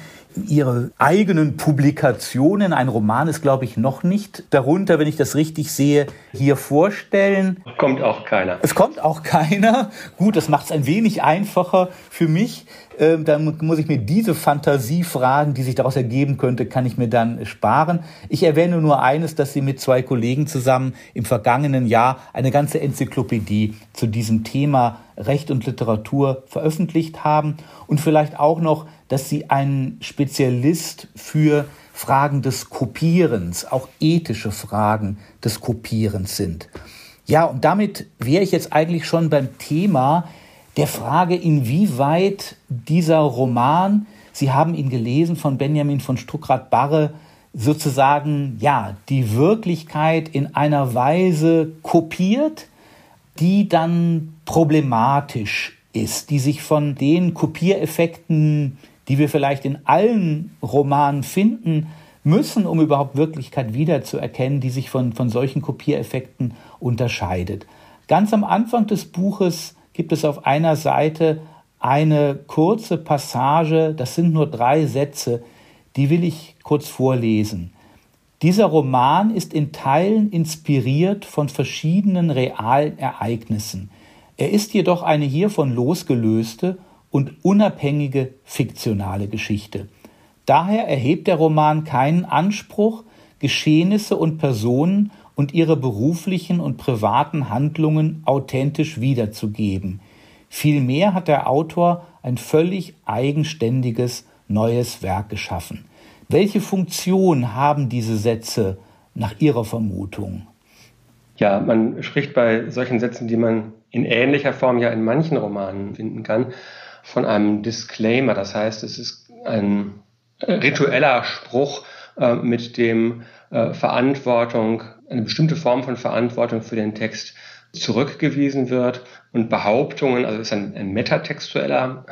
ihre eigenen Publikationen, ein Roman ist, glaube ich, noch nicht darunter, wenn ich das richtig sehe, hier vorstellen. Kommt auch keiner. Es kommt auch keiner. Gut, das macht es ein wenig einfacher für mich. Ähm, dann muss ich mir diese Fantasiefragen, die sich daraus ergeben könnte, kann ich mir dann sparen. Ich erwähne nur eines, dass Sie mit zwei Kollegen zusammen im vergangenen Jahr eine ganze Enzyklopädie zu diesem Thema Recht und Literatur veröffentlicht haben und vielleicht auch noch, dass Sie ein Spezialist für Fragen des Kopierens, auch ethische Fragen des Kopierens sind. Ja, und damit wäre ich jetzt eigentlich schon beim Thema der Frage, inwieweit dieser Roman, Sie haben ihn gelesen von Benjamin von Stuckrad-Barre, sozusagen, ja, die Wirklichkeit in einer Weise kopiert, die dann problematisch ist, die sich von den Kopiereffekten, die wir vielleicht in allen Romanen finden, müssen, um überhaupt Wirklichkeit wiederzuerkennen, die sich von, von solchen Kopiereffekten unterscheidet. Ganz am Anfang des Buches gibt es auf einer Seite eine kurze Passage, das sind nur drei Sätze, die will ich kurz vorlesen. Dieser Roman ist in Teilen inspiriert von verschiedenen realen Ereignissen. Er ist jedoch eine hiervon losgelöste und unabhängige fiktionale Geschichte. Daher erhebt der Roman keinen Anspruch, Geschehnisse und Personen und ihre beruflichen und privaten Handlungen authentisch wiederzugeben. Vielmehr hat der Autor ein völlig eigenständiges neues Werk geschaffen. Welche Funktion haben diese Sätze nach Ihrer Vermutung? Ja, man spricht bei solchen Sätzen, die man in ähnlicher Form ja in manchen Romanen finden kann, von einem Disclaimer. Das heißt, es ist ein ritueller Spruch, äh, mit dem äh, Verantwortung, eine bestimmte Form von Verantwortung für den Text zurückgewiesen wird und Behauptungen, also es ist ein, ein metatextueller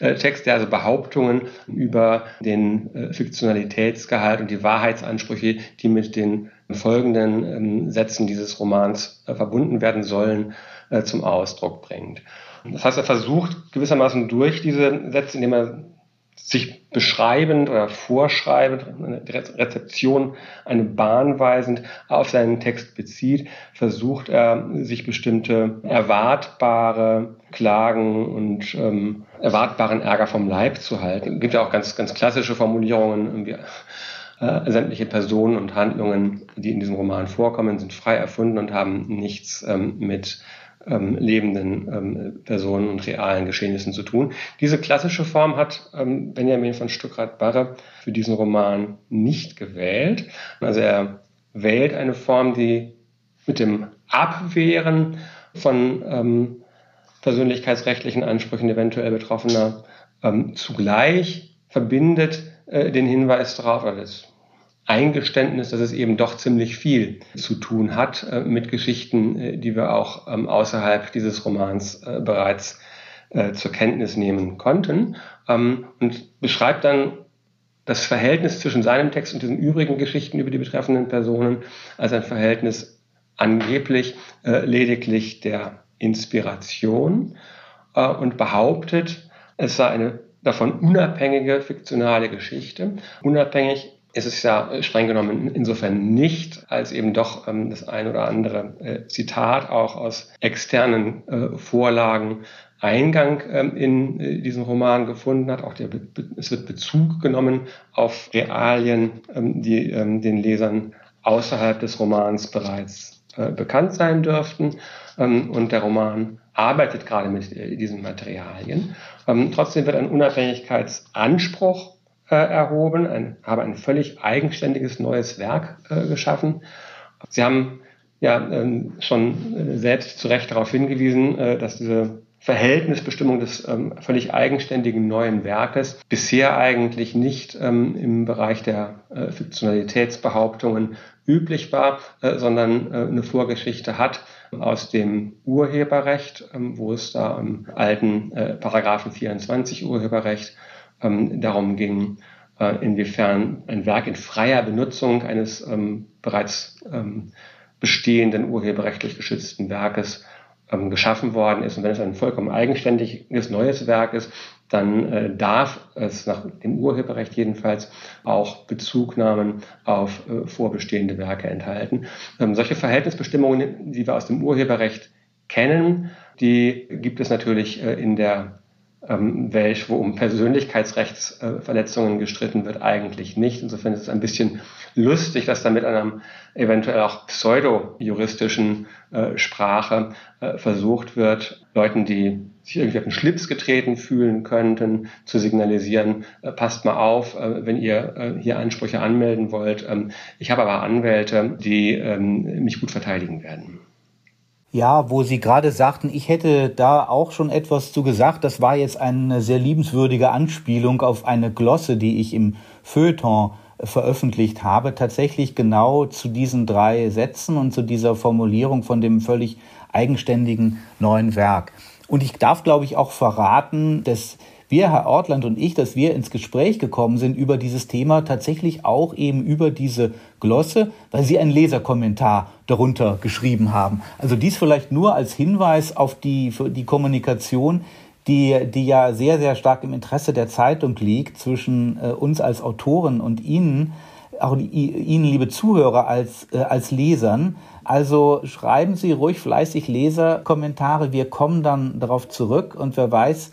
äh, Text, der also Behauptungen über den äh, Fiktionalitätsgehalt und die Wahrheitsansprüche, die mit den folgenden ähm, Sätzen dieses Romans äh, verbunden werden sollen, äh, zum Ausdruck bringt. Das heißt, er versucht gewissermaßen durch diese Sätze, indem er sich beschreibend oder vorschreibend, eine Rezeption, eine bahnweisend auf seinen Text bezieht, versucht er, sich bestimmte erwartbare Klagen und ähm, erwartbaren Ärger vom Leib zu halten. Es gibt ja auch ganz, ganz klassische Formulierungen, irgendwie, äh, sämtliche Personen und Handlungen, die in diesem Roman vorkommen, sind frei erfunden und haben nichts ähm, mit ähm, lebenden ähm, Personen und realen Geschehnissen zu tun. Diese klassische Form hat ähm, Benjamin von Stuckrad-Barre für diesen Roman nicht gewählt. Also er wählt eine Form, die mit dem Abwehren von ähm, persönlichkeitsrechtlichen Ansprüchen eventuell Betroffener ähm, zugleich verbindet äh, den Hinweis darauf, oder das Eingeständnis, dass es eben doch ziemlich viel zu tun hat äh, mit Geschichten, äh, die wir auch ähm, außerhalb dieses Romans äh, bereits äh, zur Kenntnis nehmen konnten. Ähm, und beschreibt dann das Verhältnis zwischen seinem Text und diesen übrigen Geschichten über die betreffenden Personen als ein Verhältnis angeblich äh, lediglich der Inspiration äh, und behauptet, es sei eine davon unabhängige fiktionale Geschichte, unabhängig ist es ja streng genommen insofern nicht, als eben doch ähm, das ein oder andere äh, Zitat auch aus externen äh, Vorlagen Eingang ähm, in äh, diesen Roman gefunden hat. Auch der, es wird Bezug genommen auf Realien, ähm, die ähm, den Lesern außerhalb des Romans bereits äh, bekannt sein dürften. Ähm, und der Roman arbeitet gerade mit äh, diesen Materialien. Ähm, trotzdem wird ein Unabhängigkeitsanspruch äh, erhoben, ein, habe ein völlig eigenständiges neues Werk äh, geschaffen. Sie haben ja ähm, schon äh, selbst zu Recht darauf hingewiesen, äh, dass diese Verhältnisbestimmung des ähm, völlig eigenständigen neuen Werkes bisher eigentlich nicht ähm, im Bereich der äh, Fiktionalitätsbehauptungen üblich war, äh, sondern äh, eine Vorgeschichte hat aus dem Urheberrecht, ähm, wo es da im alten äh, Paragraphen 24 Urheberrecht ähm, darum ging, äh, inwiefern ein Werk in freier Benutzung eines ähm, bereits ähm, bestehenden urheberrechtlich geschützten Werkes ähm, geschaffen worden ist. Und wenn es ein vollkommen eigenständiges neues Werk ist, dann äh, darf es nach dem Urheberrecht jedenfalls auch Bezugnahmen auf äh, vorbestehende Werke enthalten. Ähm, solche Verhältnisbestimmungen, die wir aus dem Urheberrecht kennen, die gibt es natürlich äh, in der ähm, Welt, wo um Persönlichkeitsrechtsverletzungen gestritten wird, eigentlich nicht. Insofern ist es ein bisschen lustig, dass da mit einer eventuell auch pseudo-juristischen äh, Sprache äh, versucht wird, Leuten, die sich irgendwie auf den Schlips getreten fühlen könnten, zu signalisieren, äh, passt mal auf, wenn ihr hier Ansprüche anmelden wollt. Ähm, ich habe aber Anwälte, die ähm, mich gut verteidigen werden. Ja, wo Sie gerade sagten, ich hätte da auch schon etwas zu gesagt. Das war jetzt eine sehr liebenswürdige Anspielung auf eine Glosse, die ich im Feuilleton veröffentlicht habe, tatsächlich genau zu diesen drei Sätzen und zu dieser Formulierung von dem völlig eigenständigen neuen Werk. Und ich darf, glaube ich, auch verraten, dass wir, Herr Ortland und ich, dass wir ins Gespräch gekommen sind über dieses Thema, tatsächlich auch eben über diese Glosse, weil Sie einen Leserkommentar darunter geschrieben haben. Also dies vielleicht nur als Hinweis auf die, die Kommunikation, die, die ja sehr, sehr stark im Interesse der Zeitung liegt zwischen äh, uns als Autoren und Ihnen, auch Ihnen, liebe Zuhörer, als, äh, als Lesern. Also schreiben Sie ruhig fleißig Leserkommentare. Wir kommen dann darauf zurück und wer weiß,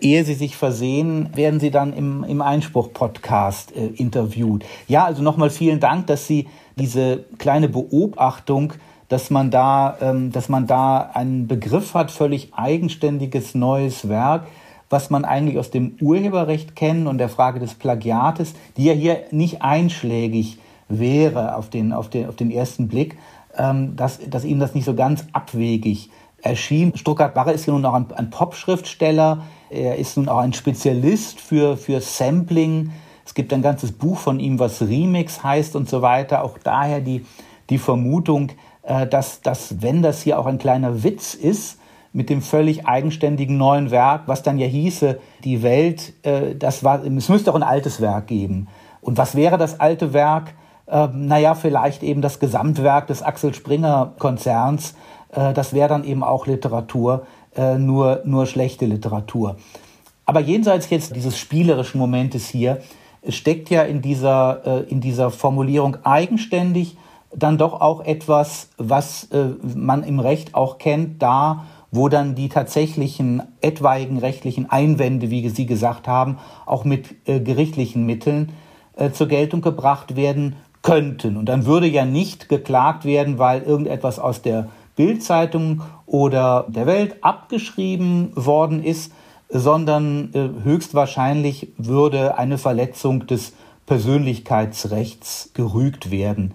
ehe sie sich versehen, werden sie dann im, im Einspruch-Podcast äh, interviewt. Ja, also nochmal vielen Dank, dass Sie diese kleine Beobachtung, dass man da, ähm, dass man da einen Begriff hat, völlig eigenständiges neues Werk, was man eigentlich aus dem Urheberrecht kennt und der Frage des Plagiates, die ja hier nicht einschlägig wäre auf den, auf den, auf den ersten Blick, ähm, dass, dass Ihnen das nicht so ganz abwegig erschien. Stuttgart Barre ist ja nun auch ein, ein Pop-Schriftsteller, er ist nun auch ein Spezialist für, für Sampling. Es gibt ein ganzes Buch von ihm, was Remix heißt und so weiter. Auch daher die, die Vermutung, äh, dass, dass, wenn das hier auch ein kleiner Witz ist, mit dem völlig eigenständigen neuen Werk, was dann ja hieße, die Welt, äh, das war, es müsste auch ein altes Werk geben. Und was wäre das alte Werk? Äh, naja, vielleicht eben das Gesamtwerk des Axel Springer Konzerns. Äh, das wäre dann eben auch Literatur äh, nur, nur schlechte Literatur. Aber jenseits jetzt dieses spielerischen Momentes hier, steckt ja in dieser, äh, in dieser Formulierung eigenständig dann doch auch etwas, was äh, man im Recht auch kennt, da wo dann die tatsächlichen etwaigen rechtlichen Einwände, wie Sie gesagt haben, auch mit äh, gerichtlichen Mitteln äh, zur Geltung gebracht werden könnten. Und dann würde ja nicht geklagt werden, weil irgendetwas aus der Bildzeitung oder der Welt abgeschrieben worden ist, sondern äh, höchstwahrscheinlich würde eine Verletzung des Persönlichkeitsrechts gerügt werden.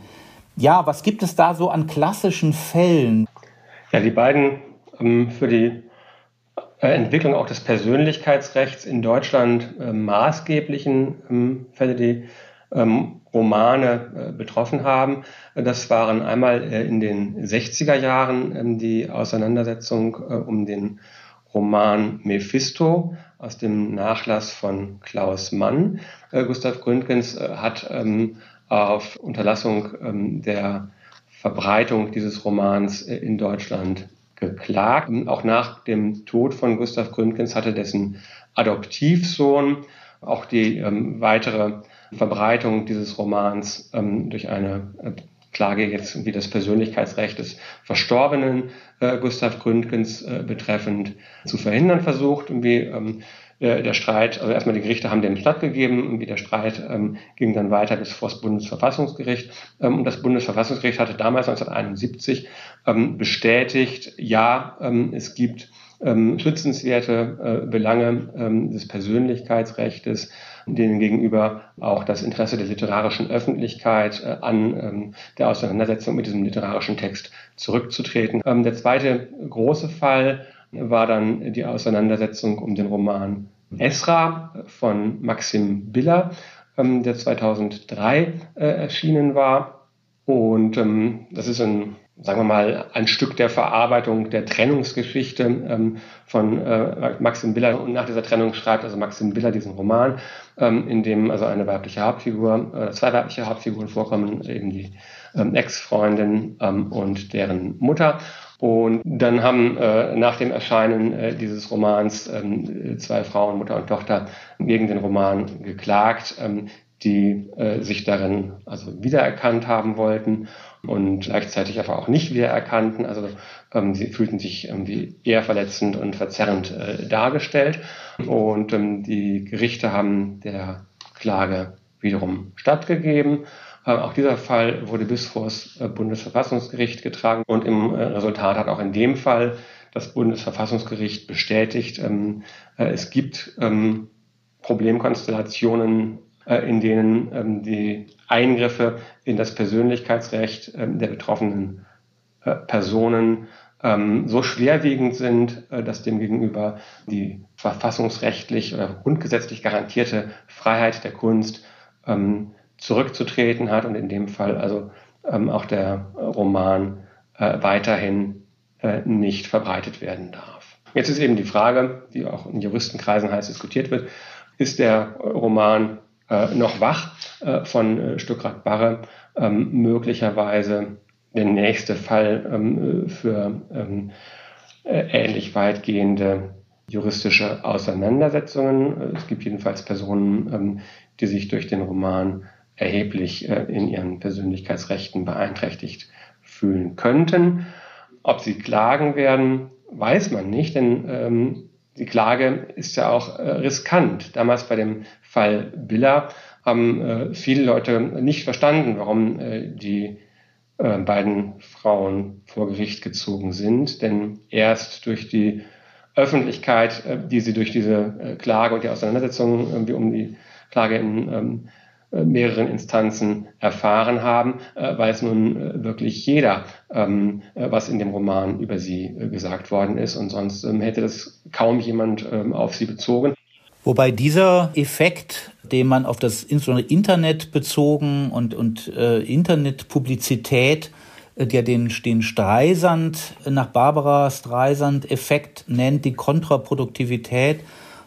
Ja, was gibt es da so an klassischen Fällen? Ja, die beiden ähm, für die äh, Entwicklung auch des Persönlichkeitsrechts in Deutschland äh, maßgeblichen ähm, Fälle, die ähm, Romane äh, betroffen haben. Das waren einmal äh, in den 60er Jahren ähm, die Auseinandersetzung äh, um den Roman Mephisto aus dem Nachlass von Klaus Mann. Gustav Gründgens hat ähm, auf Unterlassung der Verbreitung dieses Romans in Deutschland geklagt. Auch nach dem Tod von Gustav Gründgens hatte dessen Adoptivsohn auch die ähm, weitere Verbreitung dieses Romans ähm, durch eine äh, Klage jetzt wie das Persönlichkeitsrecht des verstorbenen äh, Gustav Gründgens äh, betreffend zu verhindern versucht. Irgendwie, ähm, der, der Streit, also erstmal die Gerichte haben dem stattgegeben, irgendwie der Streit ähm, ging dann weiter bis vor das Bundesverfassungsgericht. Ähm, und das Bundesverfassungsgericht hatte damals 1971 ähm, bestätigt, ja, ähm, es gibt ähm, schützenswerte äh, Belange des Persönlichkeitsrechts, denen gegenüber auch das Interesse der literarischen Öffentlichkeit äh, an ähm, der Auseinandersetzung mit diesem literarischen Text zurückzutreten. Ähm, der zweite große Fall war dann die Auseinandersetzung um den Roman Esra von Maxim Biller, ähm, der 2003 äh, erschienen war. Und das ist ein sagen wir mal, ein Stück der Verarbeitung der Trennungsgeschichte ähm, von äh, Maxim Biller. Und nach dieser Trennung schreibt also Maxim Biller diesen Roman, ähm, in dem also eine weibliche Hauptfigur, äh, zwei weibliche Hauptfiguren vorkommen, eben die ähm, Ex-Freundin ähm, und deren Mutter. Und dann haben äh, nach dem Erscheinen äh, dieses Romans äh, zwei Frauen, Mutter und Tochter, gegen den Roman geklagt, ähm, die äh, sich darin also wiedererkannt haben wollten und gleichzeitig aber auch nicht wiedererkannten. Also ähm, sie fühlten sich irgendwie eher verletzend und verzerrend äh, dargestellt. Und ähm, die Gerichte haben der Klage wiederum stattgegeben. Äh, auch dieser Fall wurde bis vor das äh, Bundesverfassungsgericht getragen und im äh, Resultat hat auch in dem Fall das Bundesverfassungsgericht bestätigt, ähm, äh, es gibt ähm, Problemkonstellationen in denen ähm, die Eingriffe in das Persönlichkeitsrecht ähm, der betroffenen äh, Personen ähm, so schwerwiegend sind, äh, dass demgegenüber die verfassungsrechtlich oder grundgesetzlich garantierte Freiheit der Kunst zurückzutreten hat und in dem Fall also auch der Roman äh, weiterhin äh, nicht verbreitet werden darf. Jetzt ist eben die Frage, die auch in Juristenkreisen heiß diskutiert wird, ist der Roman äh, noch wach äh, von äh, Barre ähm, möglicherweise der nächste Fall ähm, für ähm, äh, ähnlich weitgehende juristische Auseinandersetzungen. Es gibt jedenfalls Personen, ähm, die sich durch den Roman erheblich äh, in ihren Persönlichkeitsrechten beeinträchtigt fühlen könnten. Ob sie klagen werden, weiß man nicht, denn ähm, die Klage ist ja auch äh, riskant. Damals bei dem Fall Billa haben äh, viele Leute nicht verstanden, warum äh, die beiden Frauen vor Gericht gezogen sind. Denn erst durch die Öffentlichkeit, die sie durch diese Klage und die Auseinandersetzung irgendwie um die Klage in ähm, äh, mehreren Instanzen erfahren haben, äh, weiß nun äh, wirklich jeder, ähm, was in dem Roman über sie gesagt worden ist. Und sonst ähm, hätte das kaum jemand ähm, auf sie bezogen. Wobei dieser Effekt, den man auf das insbesondere Internet bezogen und, und äh, Internetpublizität, äh, der den, den Streisand nach Barbara Streisand-Effekt nennt, die Kontraproduktivität,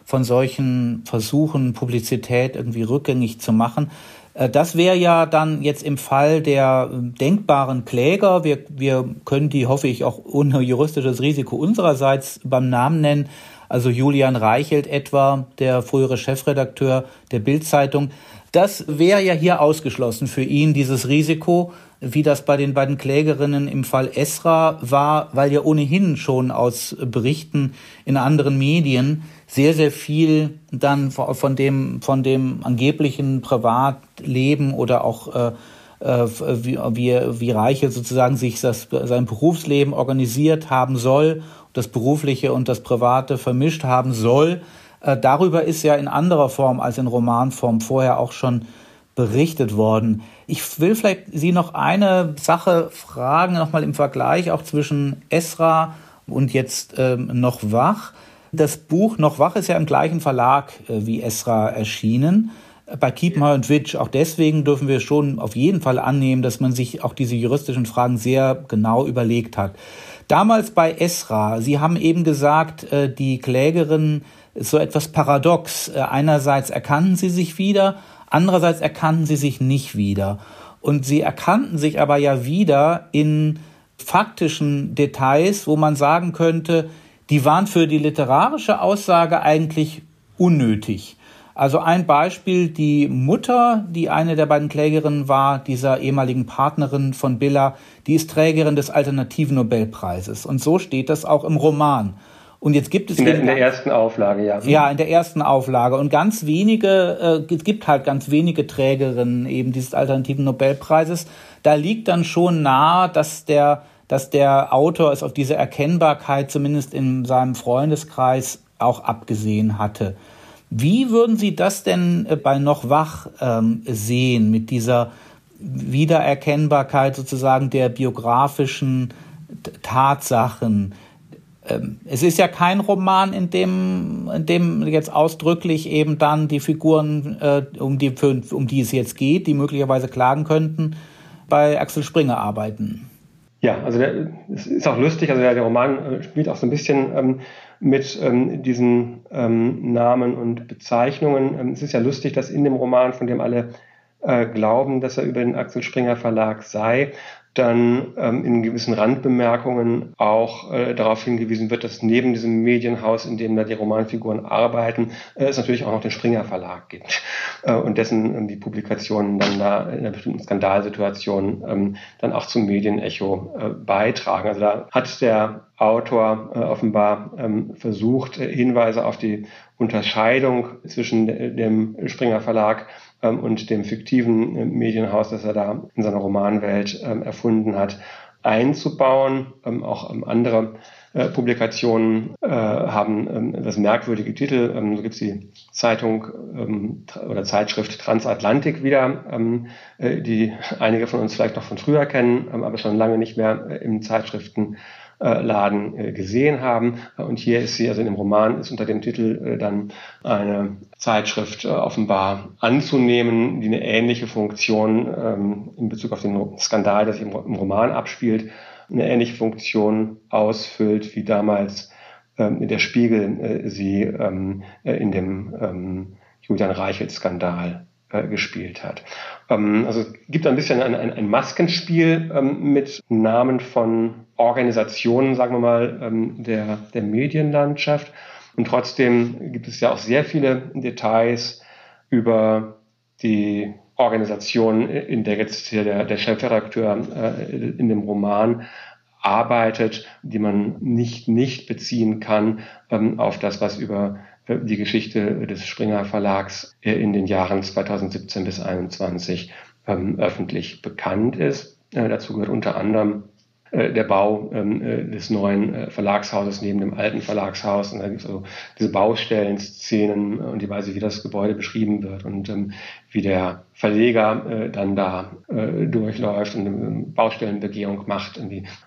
von solchen Versuchen, Publizität irgendwie rückgängig zu machen. Äh, das wäre ja dann jetzt im Fall der äh, denkbaren Kläger, wir, wir können die, hoffe ich, auch ohne juristisches Risiko unsererseits beim Namen nennen, also Julian Reichelt etwa, der frühere Chefredakteur der Bildzeitung. Das wäre ja hier ausgeschlossen für ihn, dieses Risiko, wie das bei den beiden Klägerinnen im Fall Esra war, weil ja ohnehin schon aus Berichten in anderen Medien sehr, sehr viel dann von dem, von dem angeblichen Privatleben oder auch äh, äh, wie, wie, wie Reiche sozusagen sich das, sein Berufsleben organisiert haben soll, das berufliche und das private vermischt haben soll. Äh, darüber ist ja in anderer Form als in Romanform vorher auch schon berichtet worden. Ich will vielleicht Sie noch eine Sache fragen, nochmal im Vergleich auch zwischen Esra und jetzt ähm, noch wach. Das Buch Noch wach ist ja im gleichen Verlag äh, wie Esra erschienen. Bei Kiepenheuer und Witsch. Auch deswegen dürfen wir schon auf jeden Fall annehmen, dass man sich auch diese juristischen Fragen sehr genau überlegt hat. Damals bei Esra, Sie haben eben gesagt, äh, die Klägerin ist so etwas paradox. Äh, einerseits erkannten sie sich wieder, andererseits erkannten sie sich nicht wieder. Und sie erkannten sich aber ja wieder in faktischen Details, wo man sagen könnte, die waren für die literarische Aussage eigentlich unnötig. Also ein Beispiel, die Mutter, die eine der beiden Klägerinnen war, dieser ehemaligen Partnerin von Billa, die ist Trägerin des Alternativen Nobelpreises. Und so steht das auch im Roman. Und jetzt gibt es in der, in der, ersten Auflage, ja. Ja, in der ersten Auflage. Und ganz wenige, äh, es gibt halt ganz wenige Trägerinnen eben dieses alternativen Nobelpreises. Da liegt dann schon nahe, dass der dass der Autor es auf diese Erkennbarkeit zumindest in seinem Freundeskreis auch abgesehen hatte. Wie würden Sie das denn äh, bei noch wach ähm, sehen mit dieser Wiedererkennbarkeit sozusagen der biografischen Tatsachen? Ähm, es ist ja kein Roman, in dem, in dem jetzt ausdrücklich eben dann die Figuren, äh, um, die, für, um die es jetzt geht, die möglicherweise klagen könnten, bei Axel Springer arbeiten. Ja, also es ist auch lustig, also der, der Roman äh, spielt auch so ein bisschen ähm, mit ähm, diesen ähm, Namen und Bezeichnungen. Ähm, es ist ja lustig, dass in dem Roman, von dem alle äh, glauben, dass er über den Axel Springer Verlag sei, dann ähm, in gewissen Randbemerkungen auch äh, darauf hingewiesen wird, dass neben diesem Medienhaus, in dem da die Romanfiguren arbeiten, äh, es natürlich auch noch den Springer Verlag gibt äh, und dessen ähm, die Publikationen dann da in einer bestimmten Skandalsituation ähm, dann auch zum Medienecho äh, beitragen. Also da hat der Autor äh, offenbar ähm, versucht, äh, Hinweise auf die Unterscheidung zwischen dem Springer Verlag und dem fiktiven äh, Medienhaus, das er da in seiner Romanwelt ähm, erfunden hat, einzubauen. Ähm, auch ähm, andere äh, Publikationen äh, haben ähm, das merkwürdige Titel. Ähm, so gibt es die Zeitung ähm, oder Zeitschrift Transatlantik wieder, ähm, die einige von uns vielleicht noch von früher kennen, ähm, aber schon lange nicht mehr im Zeitschriften Laden äh, gesehen haben. Und hier ist sie, also in dem Roman ist unter dem Titel äh, dann eine Zeitschrift äh, offenbar anzunehmen, die eine ähnliche Funktion ähm, in Bezug auf den Skandal, der sich im Roman abspielt, eine ähnliche Funktion ausfüllt wie damals ähm, der Spiegel sie ähm, in dem Julian Reichelt-Skandal gespielt hat. also es gibt ein bisschen ein, ein, ein Maskenspiel mit Namen von Organisationen, sagen wir mal, ähm, der, der Medienlandschaft. Und trotzdem gibt es ja auch sehr viele Details über die Organisation, in der jetzt hier der, der Chefredakteur äh, in dem Roman arbeitet, die man nicht nicht beziehen kann ähm, auf das, was über äh, die Geschichte des Springer Verlags in den Jahren 2017 bis 2021 ähm, öffentlich bekannt ist. Äh, dazu gehört unter anderem äh, der Bau ähm, äh, des neuen Verlagshauses neben dem alten Verlagshaus. Und da gibt es also diese Baustellen-Szenen und die Weise, wie das Gebäude beschrieben wird und ähm, wie der Verleger dann da durchläuft und eine Baustellenbegehung macht.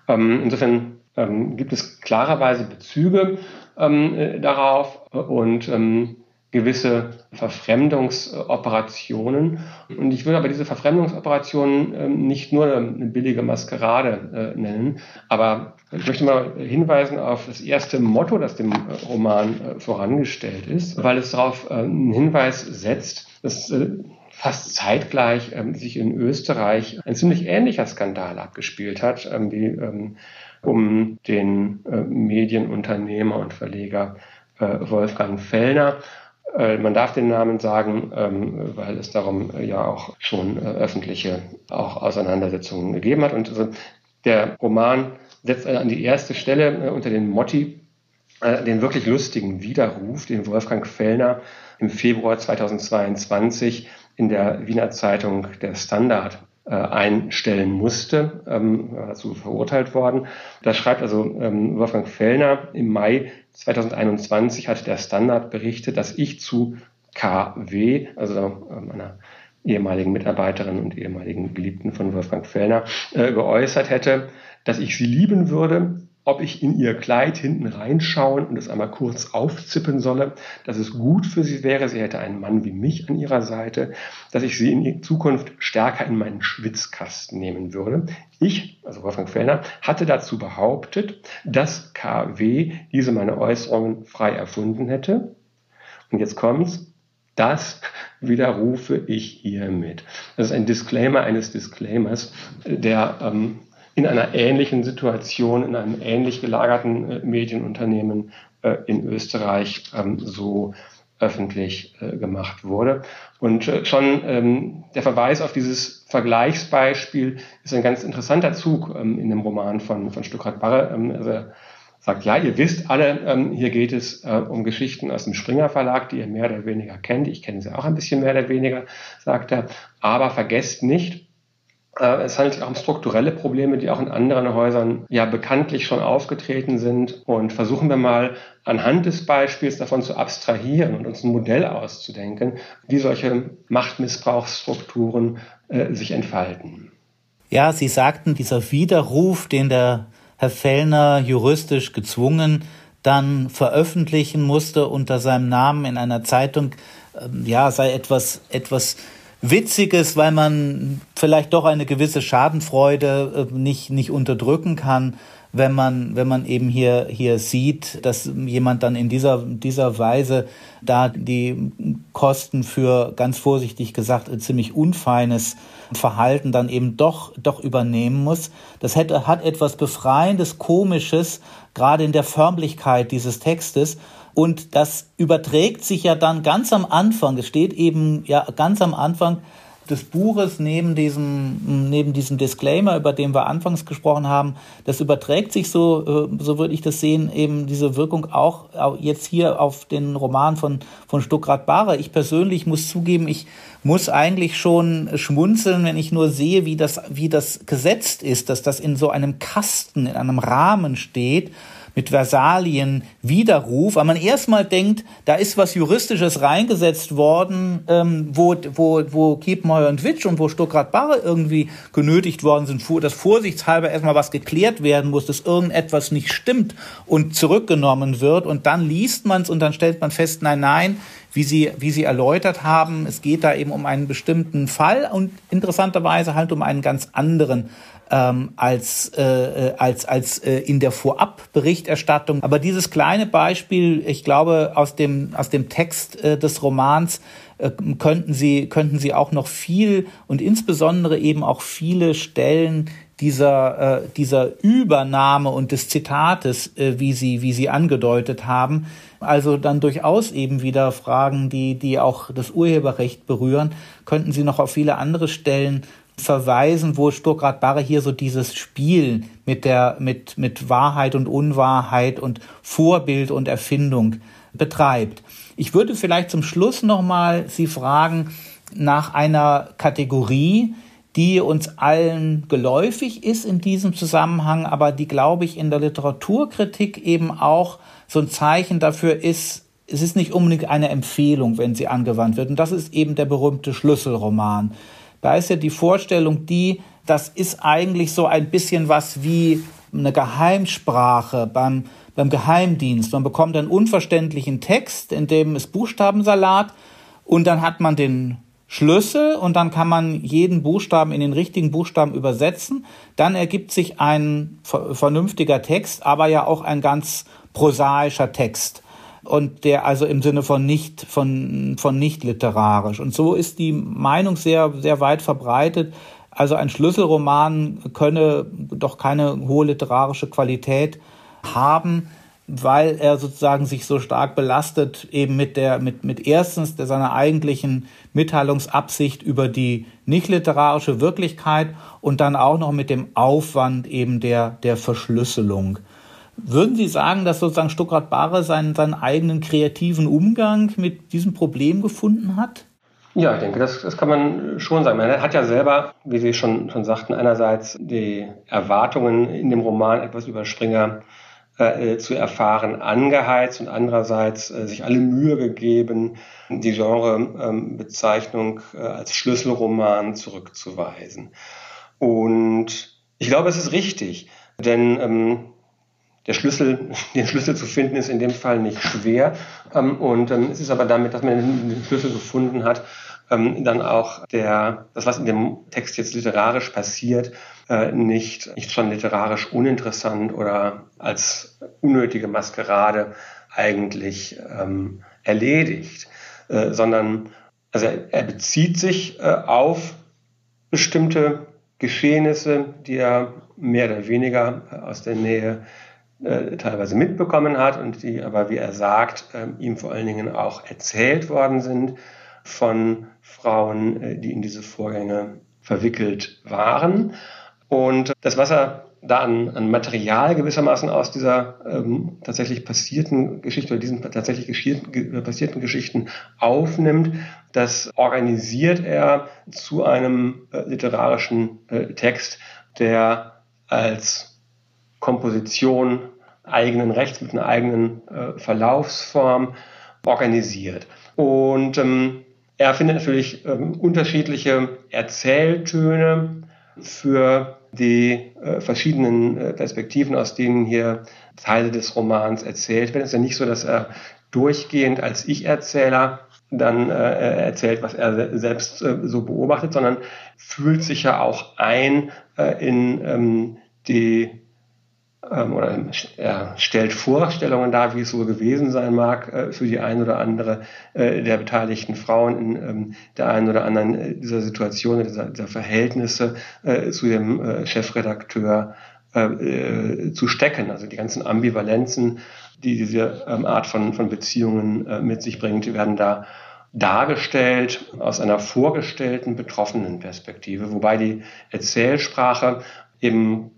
Insofern ähm, gibt es klarerweise Bezüge ähm, äh, darauf und ähm, gewisse Verfremdungsoperationen. Und ich würde aber diese Verfremdungsoperationen ähm, nicht nur eine billige Maskerade äh, nennen, aber ich möchte mal hinweisen auf das erste Motto, das dem Roman äh, vorangestellt ist, weil es darauf äh, einen Hinweis setzt, dass fast zeitgleich ähm, sich in Österreich ein ziemlich ähnlicher Skandal abgespielt hat, ähm, wie um den Medienunternehmer und Verleger Wolfgang Fellner. Äh, man darf den Namen sagen, ähm, weil es darum äh, ja auch schon äh, öffentliche auch Auseinandersetzungen gegeben hat. Und also der Roman setzt an die erste Stelle unter den Motti den wirklich lustigen Widerruf, den Wolfgang Fellner im Februar 2022 in der Wiener Zeitung Der Standard einstellen musste, ähm, dazu verurteilt worden. Da schreibt also ähm, Wolfgang Fellner im Mai 2021 hat der Standard berichtet, dass ich zu KW, also meiner ehemaligen Mitarbeiterin und ehemaligen Geliebten von Wolfgang Fellner, äh, geäußert hätte, dass ich sie lieben würde, ob ich in ihr Kleid hinten reinschauen und es einmal kurz aufzippen solle, dass es gut für sie wäre, sie hätte einen Mann wie mich an ihrer Seite, dass ich sie in Zukunft stärker in meinen Schwitzkasten nehmen würde. Ich, also Wolfgang Fellner, hatte dazu behauptet, dass KW diese meine Äußerungen frei erfunden hätte. Und jetzt kommt's. Das widerrufe ich hiermit. Das ist ein Disclaimer eines Disclaimers, der ähm, in einer ähnlichen Situation, in einem ähnlich gelagerten äh, Medienunternehmen äh, in Österreich ähm, so öffentlich äh, gemacht wurde. Und schon ähm, der Verweis auf dieses Vergleichsbeispiel ist ein ganz interessanter Zug ähm, in dem Roman von, von Stuckrad Barre. Ähm, also sagt, ja, ihr wisst alle, ähm, hier geht es äh, um Geschichten aus dem Springer Verlag, die ihr mehr oder weniger kennt. Ich kenne sie auch ein bisschen mehr oder weniger, sagt er. Aber vergesst nicht, es handelt sich auch um strukturelle Probleme, die auch in anderen Häusern ja bekanntlich schon aufgetreten sind. Und versuchen wir mal anhand des Beispiels davon zu abstrahieren und uns ein Modell auszudenken, wie solche Machtmissbrauchsstrukturen äh, sich entfalten. Ja, Sie sagten, dieser Widerruf, den der Herr Fellner juristisch gezwungen dann veröffentlichen musste unter seinem Namen in einer Zeitung, äh, ja, sei etwas, etwas Witziges, weil man vielleicht doch eine gewisse Schadenfreude äh, nicht, nicht unterdrücken kann, wenn man, wenn man eben hier, hier sieht, dass jemand dann in dieser, dieser Weise da die Kosten für, ganz vorsichtig gesagt, ziemlich unfeines Verhalten dann eben doch, doch übernehmen muss. Das hätte, hat etwas Befreiendes, Komisches, gerade in der Förmlichkeit dieses Textes. Und das überträgt sich ja dann ganz am Anfang, es steht eben ja ganz am Anfang des Buches neben diesem, neben diesem Disclaimer, über den wir anfangs gesprochen haben, das überträgt sich so, äh, so würde ich das sehen, eben diese Wirkung auch jetzt hier auf den Roman von, von Stuckrad Bahre. Ich persönlich muss zugeben, ich muss eigentlich schon schmunzeln, wenn ich nur sehe, wie das, wie das gesetzt ist, dass das in so einem Kasten, in einem Rahmen steht mit Versalien Widerruf, weil man erstmal denkt, da ist was Juristisches reingesetzt worden, ähm, wo, wo, wo Kiepenheuer und Witsch und wo Stuckrad-Barre irgendwie genötigt worden sind, dass vorsichtshalber erstmal was geklärt werden muss, dass irgendetwas nicht stimmt und zurückgenommen wird. Und dann liest man es und dann stellt man fest, nein, nein, wie Sie, wie Sie erläutert haben, es geht da eben um einen bestimmten Fall und interessanterweise halt um einen ganz anderen ähm, als, äh, äh, als, als äh, in der Vorabberichterstattung. Aber dieses kleine Beispiel, ich glaube, aus dem, aus dem Text äh, des Romans äh, könnten Sie, könnten Sie auch noch viel und insbesondere eben auch viele Stellen dieser, äh, dieser Übernahme und des Zitates, äh, wie Sie, wie Sie angedeutet haben, also dann durchaus eben wieder Fragen, die, die auch das Urheberrecht berühren, könnten Sie noch auf viele andere Stellen verweisen, wo Sturkrad Barre hier so dieses Spiel mit der, mit, mit Wahrheit und Unwahrheit und Vorbild und Erfindung betreibt. Ich würde vielleicht zum Schluss nochmal Sie fragen nach einer Kategorie, die uns allen geläufig ist in diesem Zusammenhang, aber die, glaube ich, in der Literaturkritik eben auch so ein Zeichen dafür ist, es ist nicht unbedingt eine Empfehlung, wenn sie angewandt wird. Und das ist eben der berühmte Schlüsselroman. Da ist ja die Vorstellung die, das ist eigentlich so ein bisschen was wie eine Geheimsprache beim, beim Geheimdienst. Man bekommt einen unverständlichen Text, in dem es Buchstabensalat und dann hat man den Schlüssel und dann kann man jeden Buchstaben in den richtigen Buchstaben übersetzen. Dann ergibt sich ein vernünftiger Text, aber ja auch ein ganz prosaischer Text und der also im Sinne von nicht von von nicht literarisch. Und so ist die Meinung sehr sehr weit verbreitet. Also ein Schlüsselroman könne doch keine hohe literarische Qualität haben weil er sozusagen sich so stark belastet eben mit der mit mit erstens der seiner eigentlichen Mitteilungsabsicht über die nicht literarische Wirklichkeit und dann auch noch mit dem Aufwand eben der der Verschlüsselung würden Sie sagen, dass sozusagen Stuckrad Barre seinen, seinen eigenen kreativen Umgang mit diesem Problem gefunden hat? Ja, ich denke, das, das kann man schon sagen. Man hat ja selber, wie Sie schon, schon sagten, einerseits die Erwartungen in dem Roman etwas über Springer äh, zu erfahren angeheizt und andererseits äh, sich alle Mühe gegeben, die Genrebezeichnung äh, als Schlüsselroman zurückzuweisen. Und ich glaube, es ist richtig, denn ähm, der Schlüssel, den Schlüssel zu finden, ist in dem Fall nicht schwer. Ähm, und ähm, es ist aber damit, dass man den Schlüssel gefunden hat, ähm, dann auch der, das, was in dem Text jetzt literarisch passiert, äh, nicht, nicht schon literarisch uninteressant oder als unnötige Maskerade eigentlich erledigt, äh, sondern also er, er bezieht sich äh, auf bestimmte Geschehnisse, die er mehr oder weniger aus der Nähe äh, teilweise mitbekommen hat und die aber, wie er sagt, äh, ihm vor allen Dingen auch erzählt worden sind von Frauen, äh, die in diese Vorgänge verwickelt waren. Und das, was er da an, an Material gewissermaßen aus dieser ähm, tatsächlich passierten Geschichte oder diesen tatsächlich passierten Geschichten aufnimmt, das organisiert er zu einem äh, literarischen äh, Text, der als Komposition eigenen Rechts, mit einer eigenen äh, Verlaufsform organisiert. Und ähm, er findet natürlich ähm, unterschiedliche Erzähltöne für die äh, verschiedenen äh, Perspektiven, aus denen hier Teile des Romans erzählt werden. Es ist ja nicht so, dass er durchgehend als Ich-Erzähler dann äh, erzählt, was er selbst äh, so beobachtet, sondern fühlt sich ja auch ein äh, in ähm, die ähm, oder er stellt Vorstellungen dar, wie es so gewesen sein mag äh, für die ein oder andere äh, der beteiligten Frauen in ähm, der einen oder anderen äh, dieser Situationen, dieser, dieser Verhältnisse äh, zu dem äh, Chefredakteur zu stecken. Also die ganzen Ambivalenzen, die diese ähm, Art von, von Beziehungen mit sich bringt, werden da dargestellt aus einer vorgestellten betroffenen Perspektive, wobei die Erzählsprache eben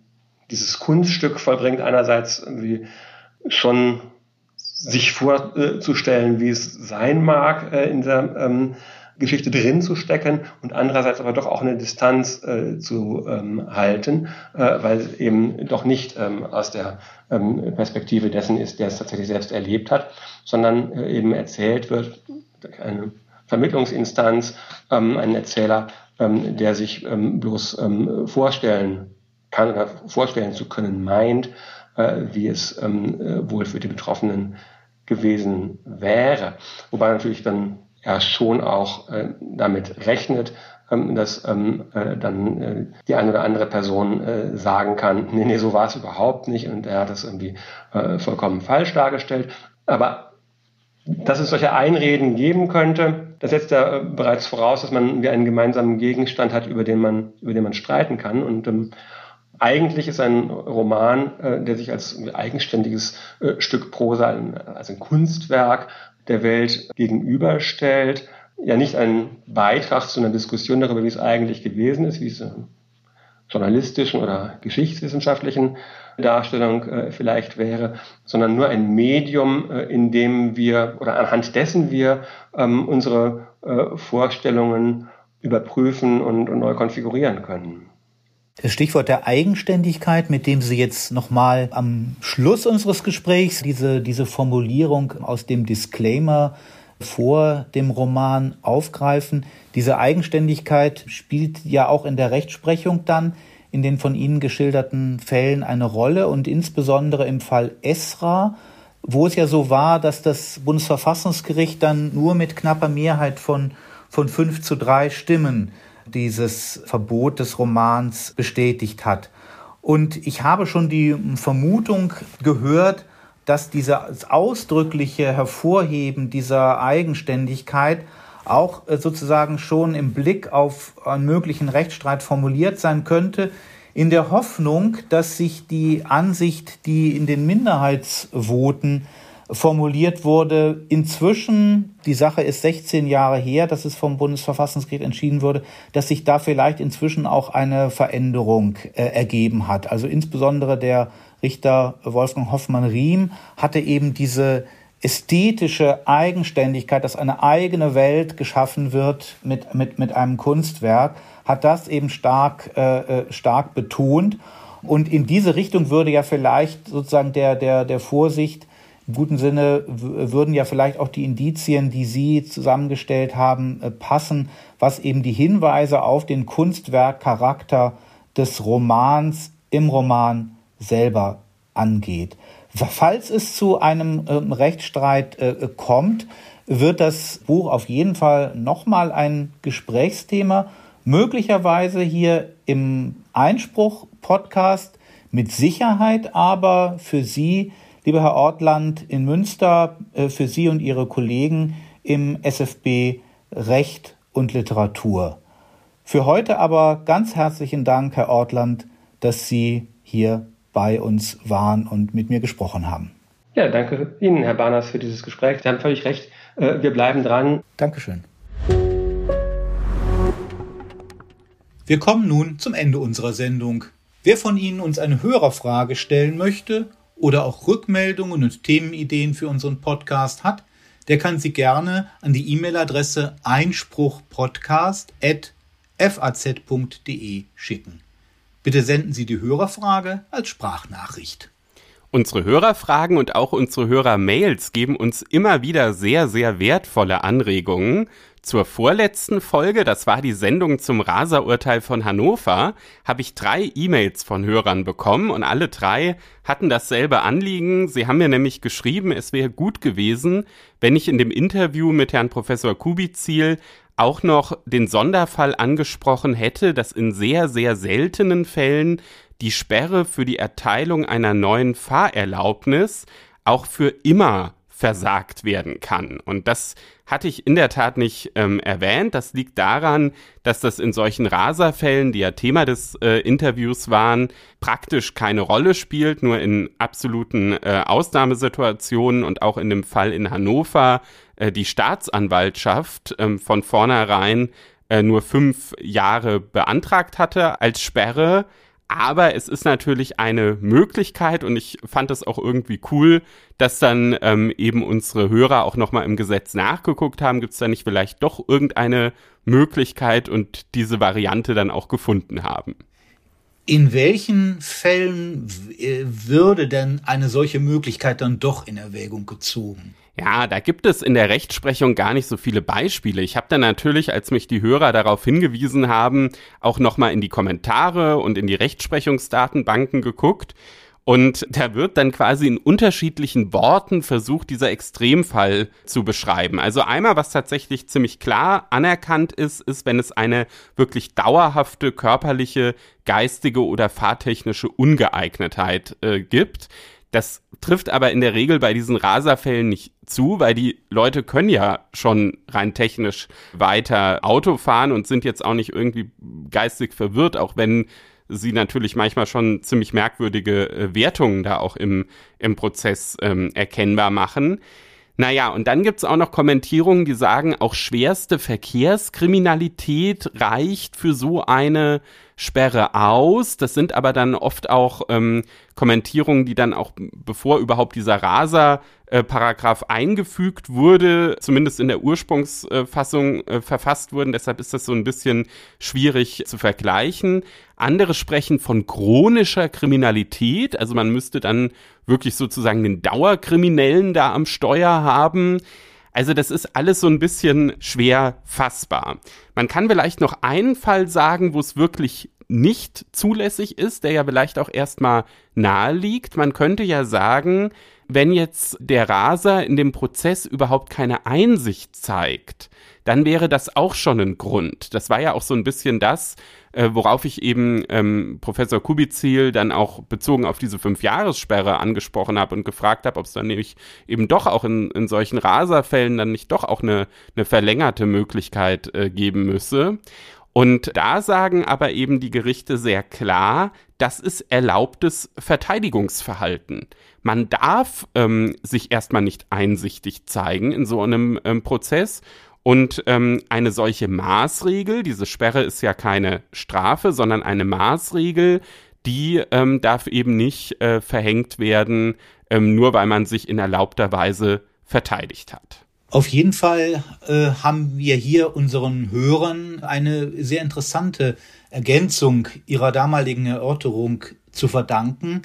dieses Kunststück vollbringt, einerseits irgendwie schon sich vorzustellen, wie es sein mag äh, in der ähm, Geschichte drin zu stecken und andererseits aber doch auch eine Distanz äh, zu ähm, halten, äh, weil es eben doch nicht ähm, aus der ähm, Perspektive dessen ist, der es tatsächlich selbst erlebt hat, sondern äh, eben erzählt wird, eine Vermittlungsinstanz, ähm, ein Erzähler, ähm, der sich bloß vorstellen kann oder vorstellen zu können meint, äh, wie es ähm, äh, wohl für die Betroffenen gewesen wäre. Wobei natürlich dann er schon auch äh, damit rechnet, ähm, dass ähm, äh, dann äh, die eine oder andere Person äh, sagen kann, nee, nee, so war es überhaupt nicht und er hat das irgendwie vollkommen falsch dargestellt. Aber dass es solche Einreden geben könnte, das setzt ja bereits voraus, dass man einen gemeinsamen Gegenstand hat, über den man, über den man streiten kann. Und ähm, eigentlich ist ein Roman, äh, der sich als eigenständiges äh, Stück Prosa, als ein Kunstwerk der Welt gegenüberstellt, ja nicht ein Beitrag zu einer Diskussion darüber, wie es eigentlich gewesen ist, wie es in journalistischen oder geschichtswissenschaftlichen Darstellung äh, vielleicht wäre, sondern nur ein Medium, äh, in dem wir oder anhand dessen wir ähm, unsere äh, Vorstellungen überprüfen und, und neu konfigurieren können. Das Stichwort der Eigenständigkeit, mit dem Sie jetzt nochmal am Schluss unseres Gesprächs diese, diese Formulierung aus dem Disclaimer vor dem Roman aufgreifen. Diese Eigenständigkeit spielt ja auch in der Rechtsprechung dann in den von Ihnen geschilderten Fällen eine Rolle und insbesondere im Fall Esra, wo es ja so war, dass das Bundesverfassungsgericht dann nur mit knapper Mehrheit von, von fünf zu drei Stimmen dieses Verbot des Romans bestätigt hat. Und ich habe schon die Vermutung gehört, dass dieses ausdrückliche Hervorheben dieser Eigenständigkeit auch äh, sozusagen schon im Blick auf einen möglichen Rechtsstreit formuliert sein könnte, in der Hoffnung, dass sich die Ansicht, die in den Minderheitsvoten formuliert wurde. Inzwischen, die Sache ist 16 Jahre her, dass es vom Bundesverfassungsgericht entschieden wurde, dass sich da vielleicht inzwischen auch eine Veränderung äh, ergeben hat. Also insbesondere der Richter Wolfgang Hoffmann-Riem hatte eben diese ästhetische Eigenständigkeit, dass eine eigene Welt geschaffen wird mit, mit, mit einem Kunstwerk, hat das eben stark, äh, äh stark betont. Und in diese Richtung würde ja vielleicht sozusagen der, der, der Vorsicht im guten Sinne würden ja vielleicht auch die Indizien, die Sie zusammengestellt haben, äh, passen, was eben die Hinweise auf den Kunstwerkcharakter des Romans im Roman selber angeht. Falls es zu einem ähm, Rechtsstreit äh, kommt, wird das Buch auf jeden Fall nochmal ein Gesprächsthema, möglicherweise hier im Einspruch-Podcast, mit Sicherheit aber für Sie lieber Herr Ortland, in Münster äh, für Sie und Ihre Kollegen im SFB Recht und Literatur. Für heute aber ganz herzlichen Dank, Herr Ortland, dass Sie hier bei uns waren und mit mir gesprochen haben. Ja, danke Ihnen, Herr Barners, für dieses Gespräch. Sie haben völlig recht. Äh, wir bleiben dran. Dankeschön. Wir kommen nun zum Ende unserer Sendung. Wer von Ihnen uns eine Hörerfrage stellen möchte oder auch Rückmeldungen und Themenideen für unseren Podcast hat, der kann sie gerne an die E-Mail-Adresse einspruchpodcast.faz.de schicken. Bitte senden Sie die Hörerfrage als Sprachnachricht. Unsere Hörerfragen und auch unsere Hörermails geben uns immer wieder sehr, sehr wertvolle Anregungen. Zur vorletzten Folge, das war die Sendung zum Rasa-Urteil von Hannover, habe ich drei E-Mails von Hörern bekommen und alle drei hatten dasselbe Anliegen. Sie haben mir nämlich geschrieben, es wäre gut gewesen, wenn ich in dem Interview mit Herrn Professor Kubizil auch noch den Sonderfall angesprochen hätte, dass in sehr, sehr seltenen Fällen die Sperre für die Erteilung einer neuen Fahrerlaubnis auch für immer versagt werden kann. Und das hatte ich in der Tat nicht ähm, erwähnt. Das liegt daran, dass das in solchen Raserfällen, die ja Thema des äh, Interviews waren, praktisch keine Rolle spielt, nur in absoluten äh, Ausnahmesituationen und auch in dem Fall in Hannover äh, die Staatsanwaltschaft ähm, von vornherein äh, nur fünf Jahre beantragt hatte als Sperre Aber es ist natürlich eine Möglichkeit und ich fand es auch irgendwie cool, dass dann ähm, eben unsere Hörer auch nochmal im Gesetz nachgeguckt haben. Gibt es da nicht vielleicht doch irgendeine Möglichkeit und diese Variante dann auch gefunden haben? In welchen Fällen äh, würde denn eine solche Möglichkeit dann doch in Erwägung gezogen? Ja, da gibt es in der Rechtsprechung gar nicht so viele Beispiele. Ich habe dann natürlich, als mich die Hörer darauf hingewiesen haben, auch nochmal in die Kommentare und in die Rechtsprechungsdatenbanken geguckt. Und da wird dann quasi in unterschiedlichen Worten versucht, dieser Extremfall zu beschreiben. Also einmal, was tatsächlich ziemlich klar anerkannt ist, ist, wenn es eine wirklich dauerhafte körperliche, geistige oder fahrtechnische Ungeeignetheit äh, gibt. Das trifft aber in der Regel bei diesen Raserfällen nicht zu, weil die Leute können ja schon rein technisch weiter Auto fahren und sind jetzt auch nicht irgendwie geistig verwirrt, auch wenn sie natürlich manchmal schon ziemlich merkwürdige äh, Wertungen da auch im, im Prozess ähm, erkennbar machen. Naja, und dann gibt's auch noch Kommentierungen, die sagen, auch schwerste Verkehrskriminalität reicht für so eine Sperre aus. Das sind aber dann oft auch ähm, Kommentierungen, die dann auch, bevor überhaupt dieser Raser-Paragraph äh, eingefügt wurde, zumindest in der Ursprungsfassung äh, verfasst wurden. Deshalb ist das so ein bisschen schwierig zu vergleichen. Andere sprechen von chronischer Kriminalität. Also man müsste dann wirklich sozusagen den Dauerkriminellen da am Steuer haben. Also das ist alles so ein bisschen schwer fassbar. Man kann vielleicht noch einen Fall sagen, wo es wirklich nicht zulässig ist, der ja vielleicht auch erstmal nahe liegt. Man könnte ja sagen, wenn jetzt der Raser in dem Prozess überhaupt keine Einsicht zeigt, dann wäre das auch schon ein Grund. Das war ja auch so ein bisschen das, äh, worauf ich eben ähm, Professor Kubizil dann auch bezogen auf diese Fünfjahressperre angesprochen habe und gefragt habe, ob es dann nämlich eben doch auch in, in solchen Raserfällen dann nicht doch auch eine, eine verlängerte Möglichkeit äh, geben müsse. Und da sagen aber eben die Gerichte sehr klar, das ist erlaubtes Verteidigungsverhalten. Man darf ähm, sich erstmal nicht einsichtig zeigen in so einem ähm, Prozess und ähm, eine solche Maßregel, diese Sperre ist ja keine Strafe, sondern eine Maßregel, die ähm, darf eben nicht äh, verhängt werden, ähm, nur weil man sich in erlaubter Weise verteidigt hat. Auf jeden Fall äh, haben wir hier unseren Hörern eine sehr interessante Ergänzung ihrer damaligen Erörterung zu verdanken,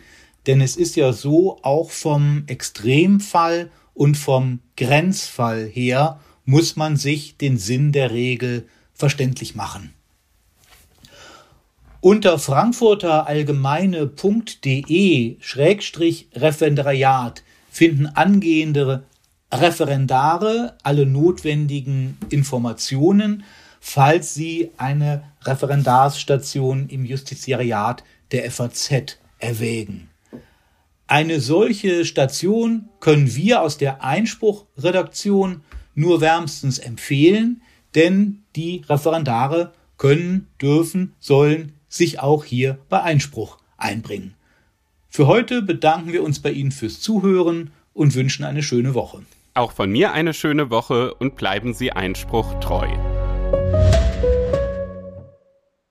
denn es ist ja so, auch vom Extremfall und vom Grenzfall her muss man sich den Sinn der Regel verständlich machen. Unter frankfurter allgemeine.de Referendariat finden angehende Referendare alle notwendigen Informationen, falls sie eine Referendarsstation im Justiziariat der FAZ erwägen. Eine solche Station können wir aus der Einspruchredaktion nur wärmstens empfehlen, denn die Referendare können, dürfen, sollen sich auch hier bei Einspruch einbringen. Für heute bedanken wir uns bei Ihnen fürs Zuhören und wünschen eine schöne Woche. Auch von mir eine schöne Woche und bleiben Sie Einspruch treu.